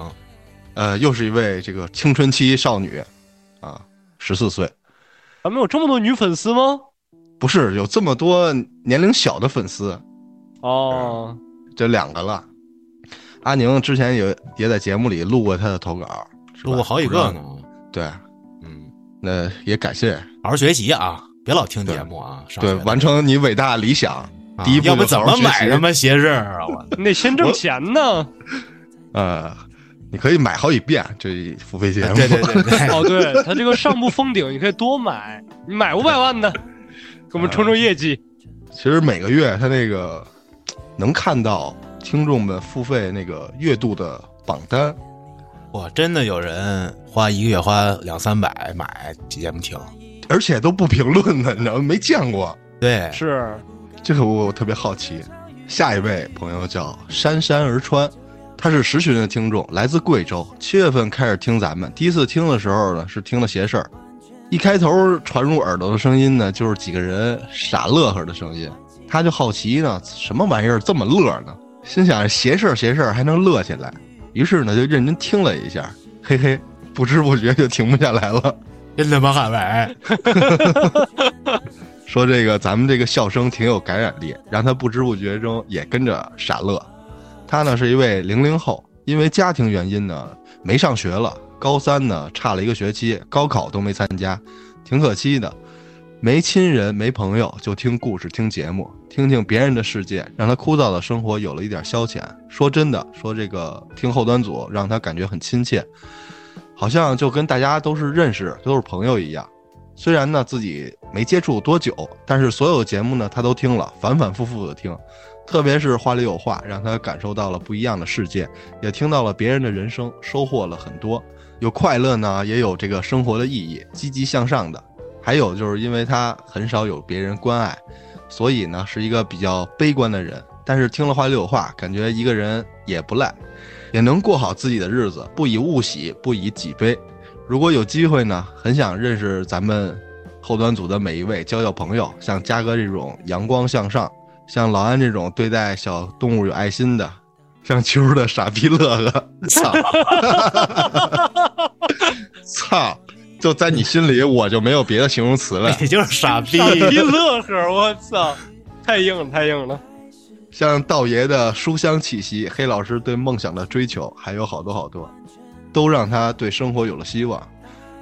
呃，又是一位这个青春期少女，啊，十四岁，咱们有这么多女粉丝吗？不是有这么多年龄小的粉丝，哦，这两个了。阿宁之前也也在节目里录过他的投稿，录过好几个。呢。对，嗯，那也感谢，好好学习啊，别老听节目啊。上对，完成你伟大理想。啊第一步要不怎么买他妈鞋事儿啊？我你得先挣钱呢。<laughs> 呃，<laughs> 你可以买好几遍这付费节目。对对对对，哦，对，他这个上不封顶，你可以多买，你买五百万的，给我们冲冲业绩。其实每个月他那个能看到听众们付费那个月度的榜单，哇，真的有人花一个月花两三百买节目听，而且都不评论的，你知道吗？没见过，对，是，这个我特别好奇。下一位朋友叫姗姗而川，他是十群的听众，来自贵州，七月份开始听咱们，第一次听的时候呢是听了邪事儿，一开头传入耳朵的声音呢就是几个人傻乐呵的声音，他就好奇呢，什么玩意儿这么乐呢？心想邪事儿邪事儿还能乐起来，于是呢就认真听了一下，嘿嘿，不知不觉就停不下来了。真他妈喊白，<laughs> 说这个咱们这个笑声挺有感染力，让他不知不觉中也跟着傻乐。他呢是一位零零后，因为家庭原因呢没上学了，高三呢差了一个学期，高考都没参加，挺可惜的。没亲人没朋友，就听故事听节目，听听别人的世界，让他枯燥的生活有了一点消遣。说真的，说这个听后端组让他感觉很亲切，好像就跟大家都是认识，都是朋友一样。虽然呢自己没接触多久，但是所有节目呢他都听了，反反复复的听，特别是话里有话，让他感受到了不一样的世界，也听到了别人的人生，收获了很多，有快乐呢，也有这个生活的意义，积极向上的。还有就是因为他很少有别人关爱，所以呢是一个比较悲观的人。但是听了话里有话，感觉一个人也不赖，也能过好自己的日子，不以物喜，不以己悲。如果有机会呢，很想认识咱们后端组的每一位，交交朋友。像嘉哥这种阳光向上，像老安这种对待小动物有爱心的，像秋的傻逼乐呵，操，操，就在你心里，我就没有别的形容词了。<laughs> 你就是傻逼傻逼乐呵，我操，太硬了，太硬了。像道爷的书香气息，黑老师对梦想的追求，还有好多好多，都让他对生活有了希望。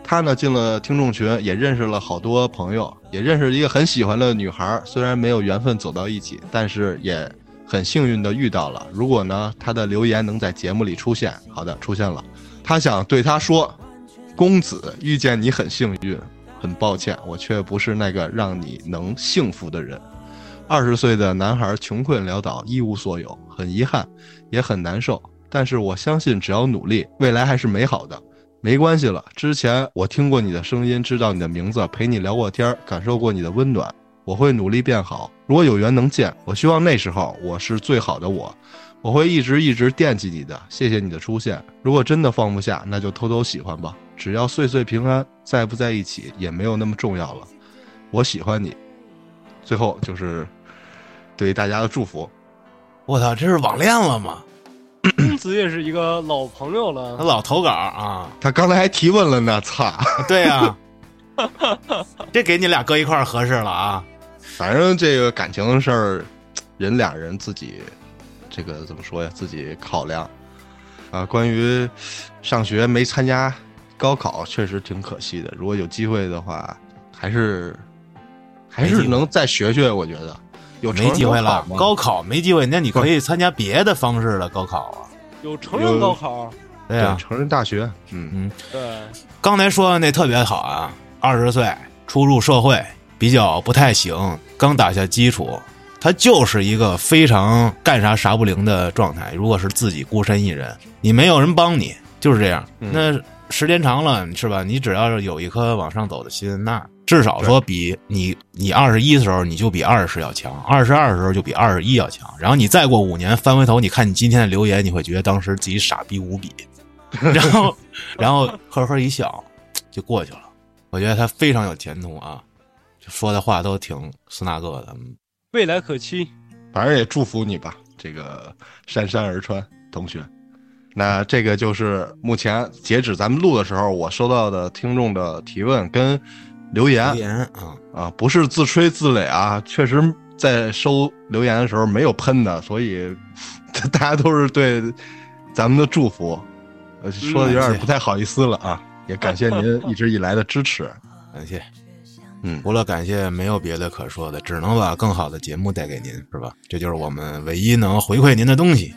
他呢进了听众群，也认识了好多朋友，也认识一个很喜欢的女孩。虽然没有缘分走到一起，但是也很幸运的遇到了。如果呢他的留言能在节目里出现，好的，出现了。他想对他说：“公子遇见你很幸运，很抱歉，我却不是那个让你能幸福的人。”二十岁的男孩穷困潦倒，一无所有，很遗憾，也很难受。但是我相信，只要努力，未来还是美好的。没关系了，之前我听过你的声音，知道你的名字，陪你聊过天，感受过你的温暖。我会努力变好。如果有缘能见，我希望那时候我是最好的我。我会一直一直惦记你的。谢谢你的出现。如果真的放不下，那就偷偷喜欢吧。只要岁岁平安，在不在一起也没有那么重要了。我喜欢你。最后就是对大家的祝福。我操，这是网恋了吗？公子也是一个老朋友了他，老投稿啊，他刚才还提问了呢，操！对呀、<laughs> 这给你俩搁一块儿合适了啊。反正这个感情的事儿，人俩人自己这个怎么说呀？自己考量啊。关于上学没参加高考，确实挺可惜的。如果有机会的话，还是还是能再学学。我觉得有成人没机会了高考，吗？高考没机会，那你可以 <laughs> 参加别的方式的高考啊。有成人高考，对呀、成人大学，嗯，嗯，对，刚才说的那特别好啊，二十岁初入社会，比较不太行，刚打下基础，他就是一个非常干啥啥不灵的状态。如果是自己孤身一人，你没有人帮你，就是这样。嗯。那时间长了，是吧？你只要是有一颗往上走的心，那至少说比你你二十一的时候你就比二十要强，二十二的时候就比二十一要强。然后你再过五年翻回头，你看你今天的留言，你会觉得当时自己傻逼无比，<laughs> 然后然后呵呵一笑就过去了。我觉得他非常有前途啊，就说的话都挺斯纳个的。嗯未来可期。反正也祝福你吧，这个姗姗而川同学。那这个就是目前截止咱们录的时候，我收到的听众的提问跟留言留言啊，啊，不是自吹自擂啊，确实在收留言的时候没有喷的，所以 <laughs> 大家都是对咱们的祝福，呃，说的有点不太好意思了啊，也感谢您一直以来的支持。<laughs> 感谢。嗯除了感谢，没有别的可说的，只能把更好的节目带给您，是吧？这就是我们唯一能回馈您的东西。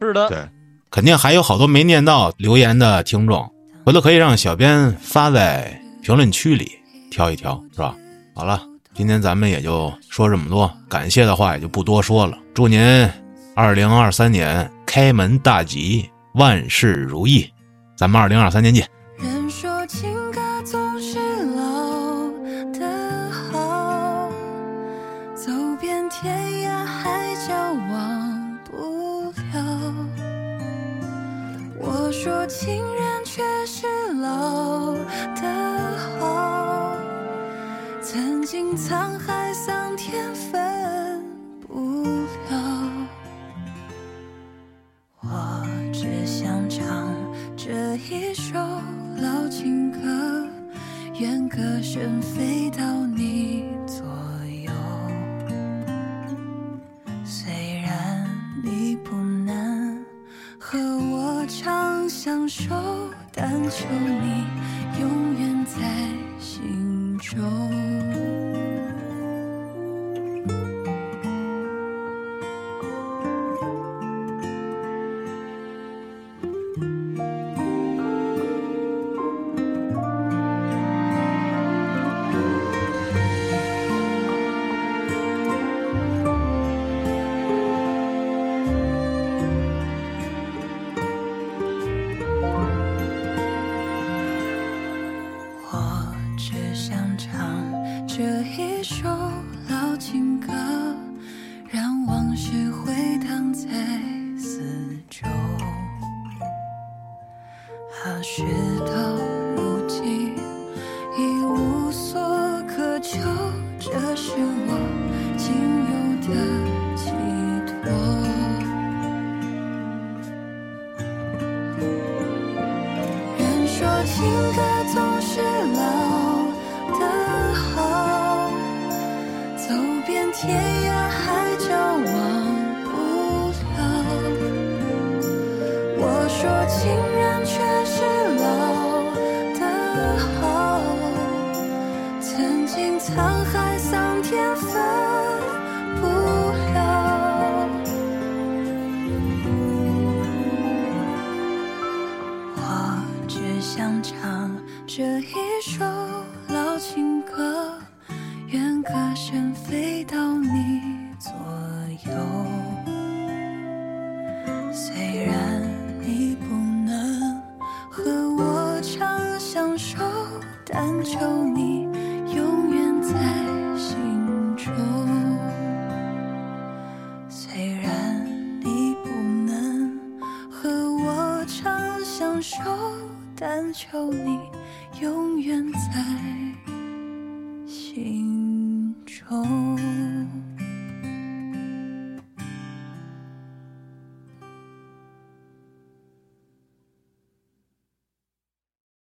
是的，对，肯定还有好多没念到留言的听众，回头可以让小编发在评论区里挑一挑，是吧？好了，今天咱们也就说这么多，感谢的话也就不多说了。祝您二零二三年开门大吉，万事如意。咱们二零二三年见。人说情说情人却是老的好，曾经沧海桑田分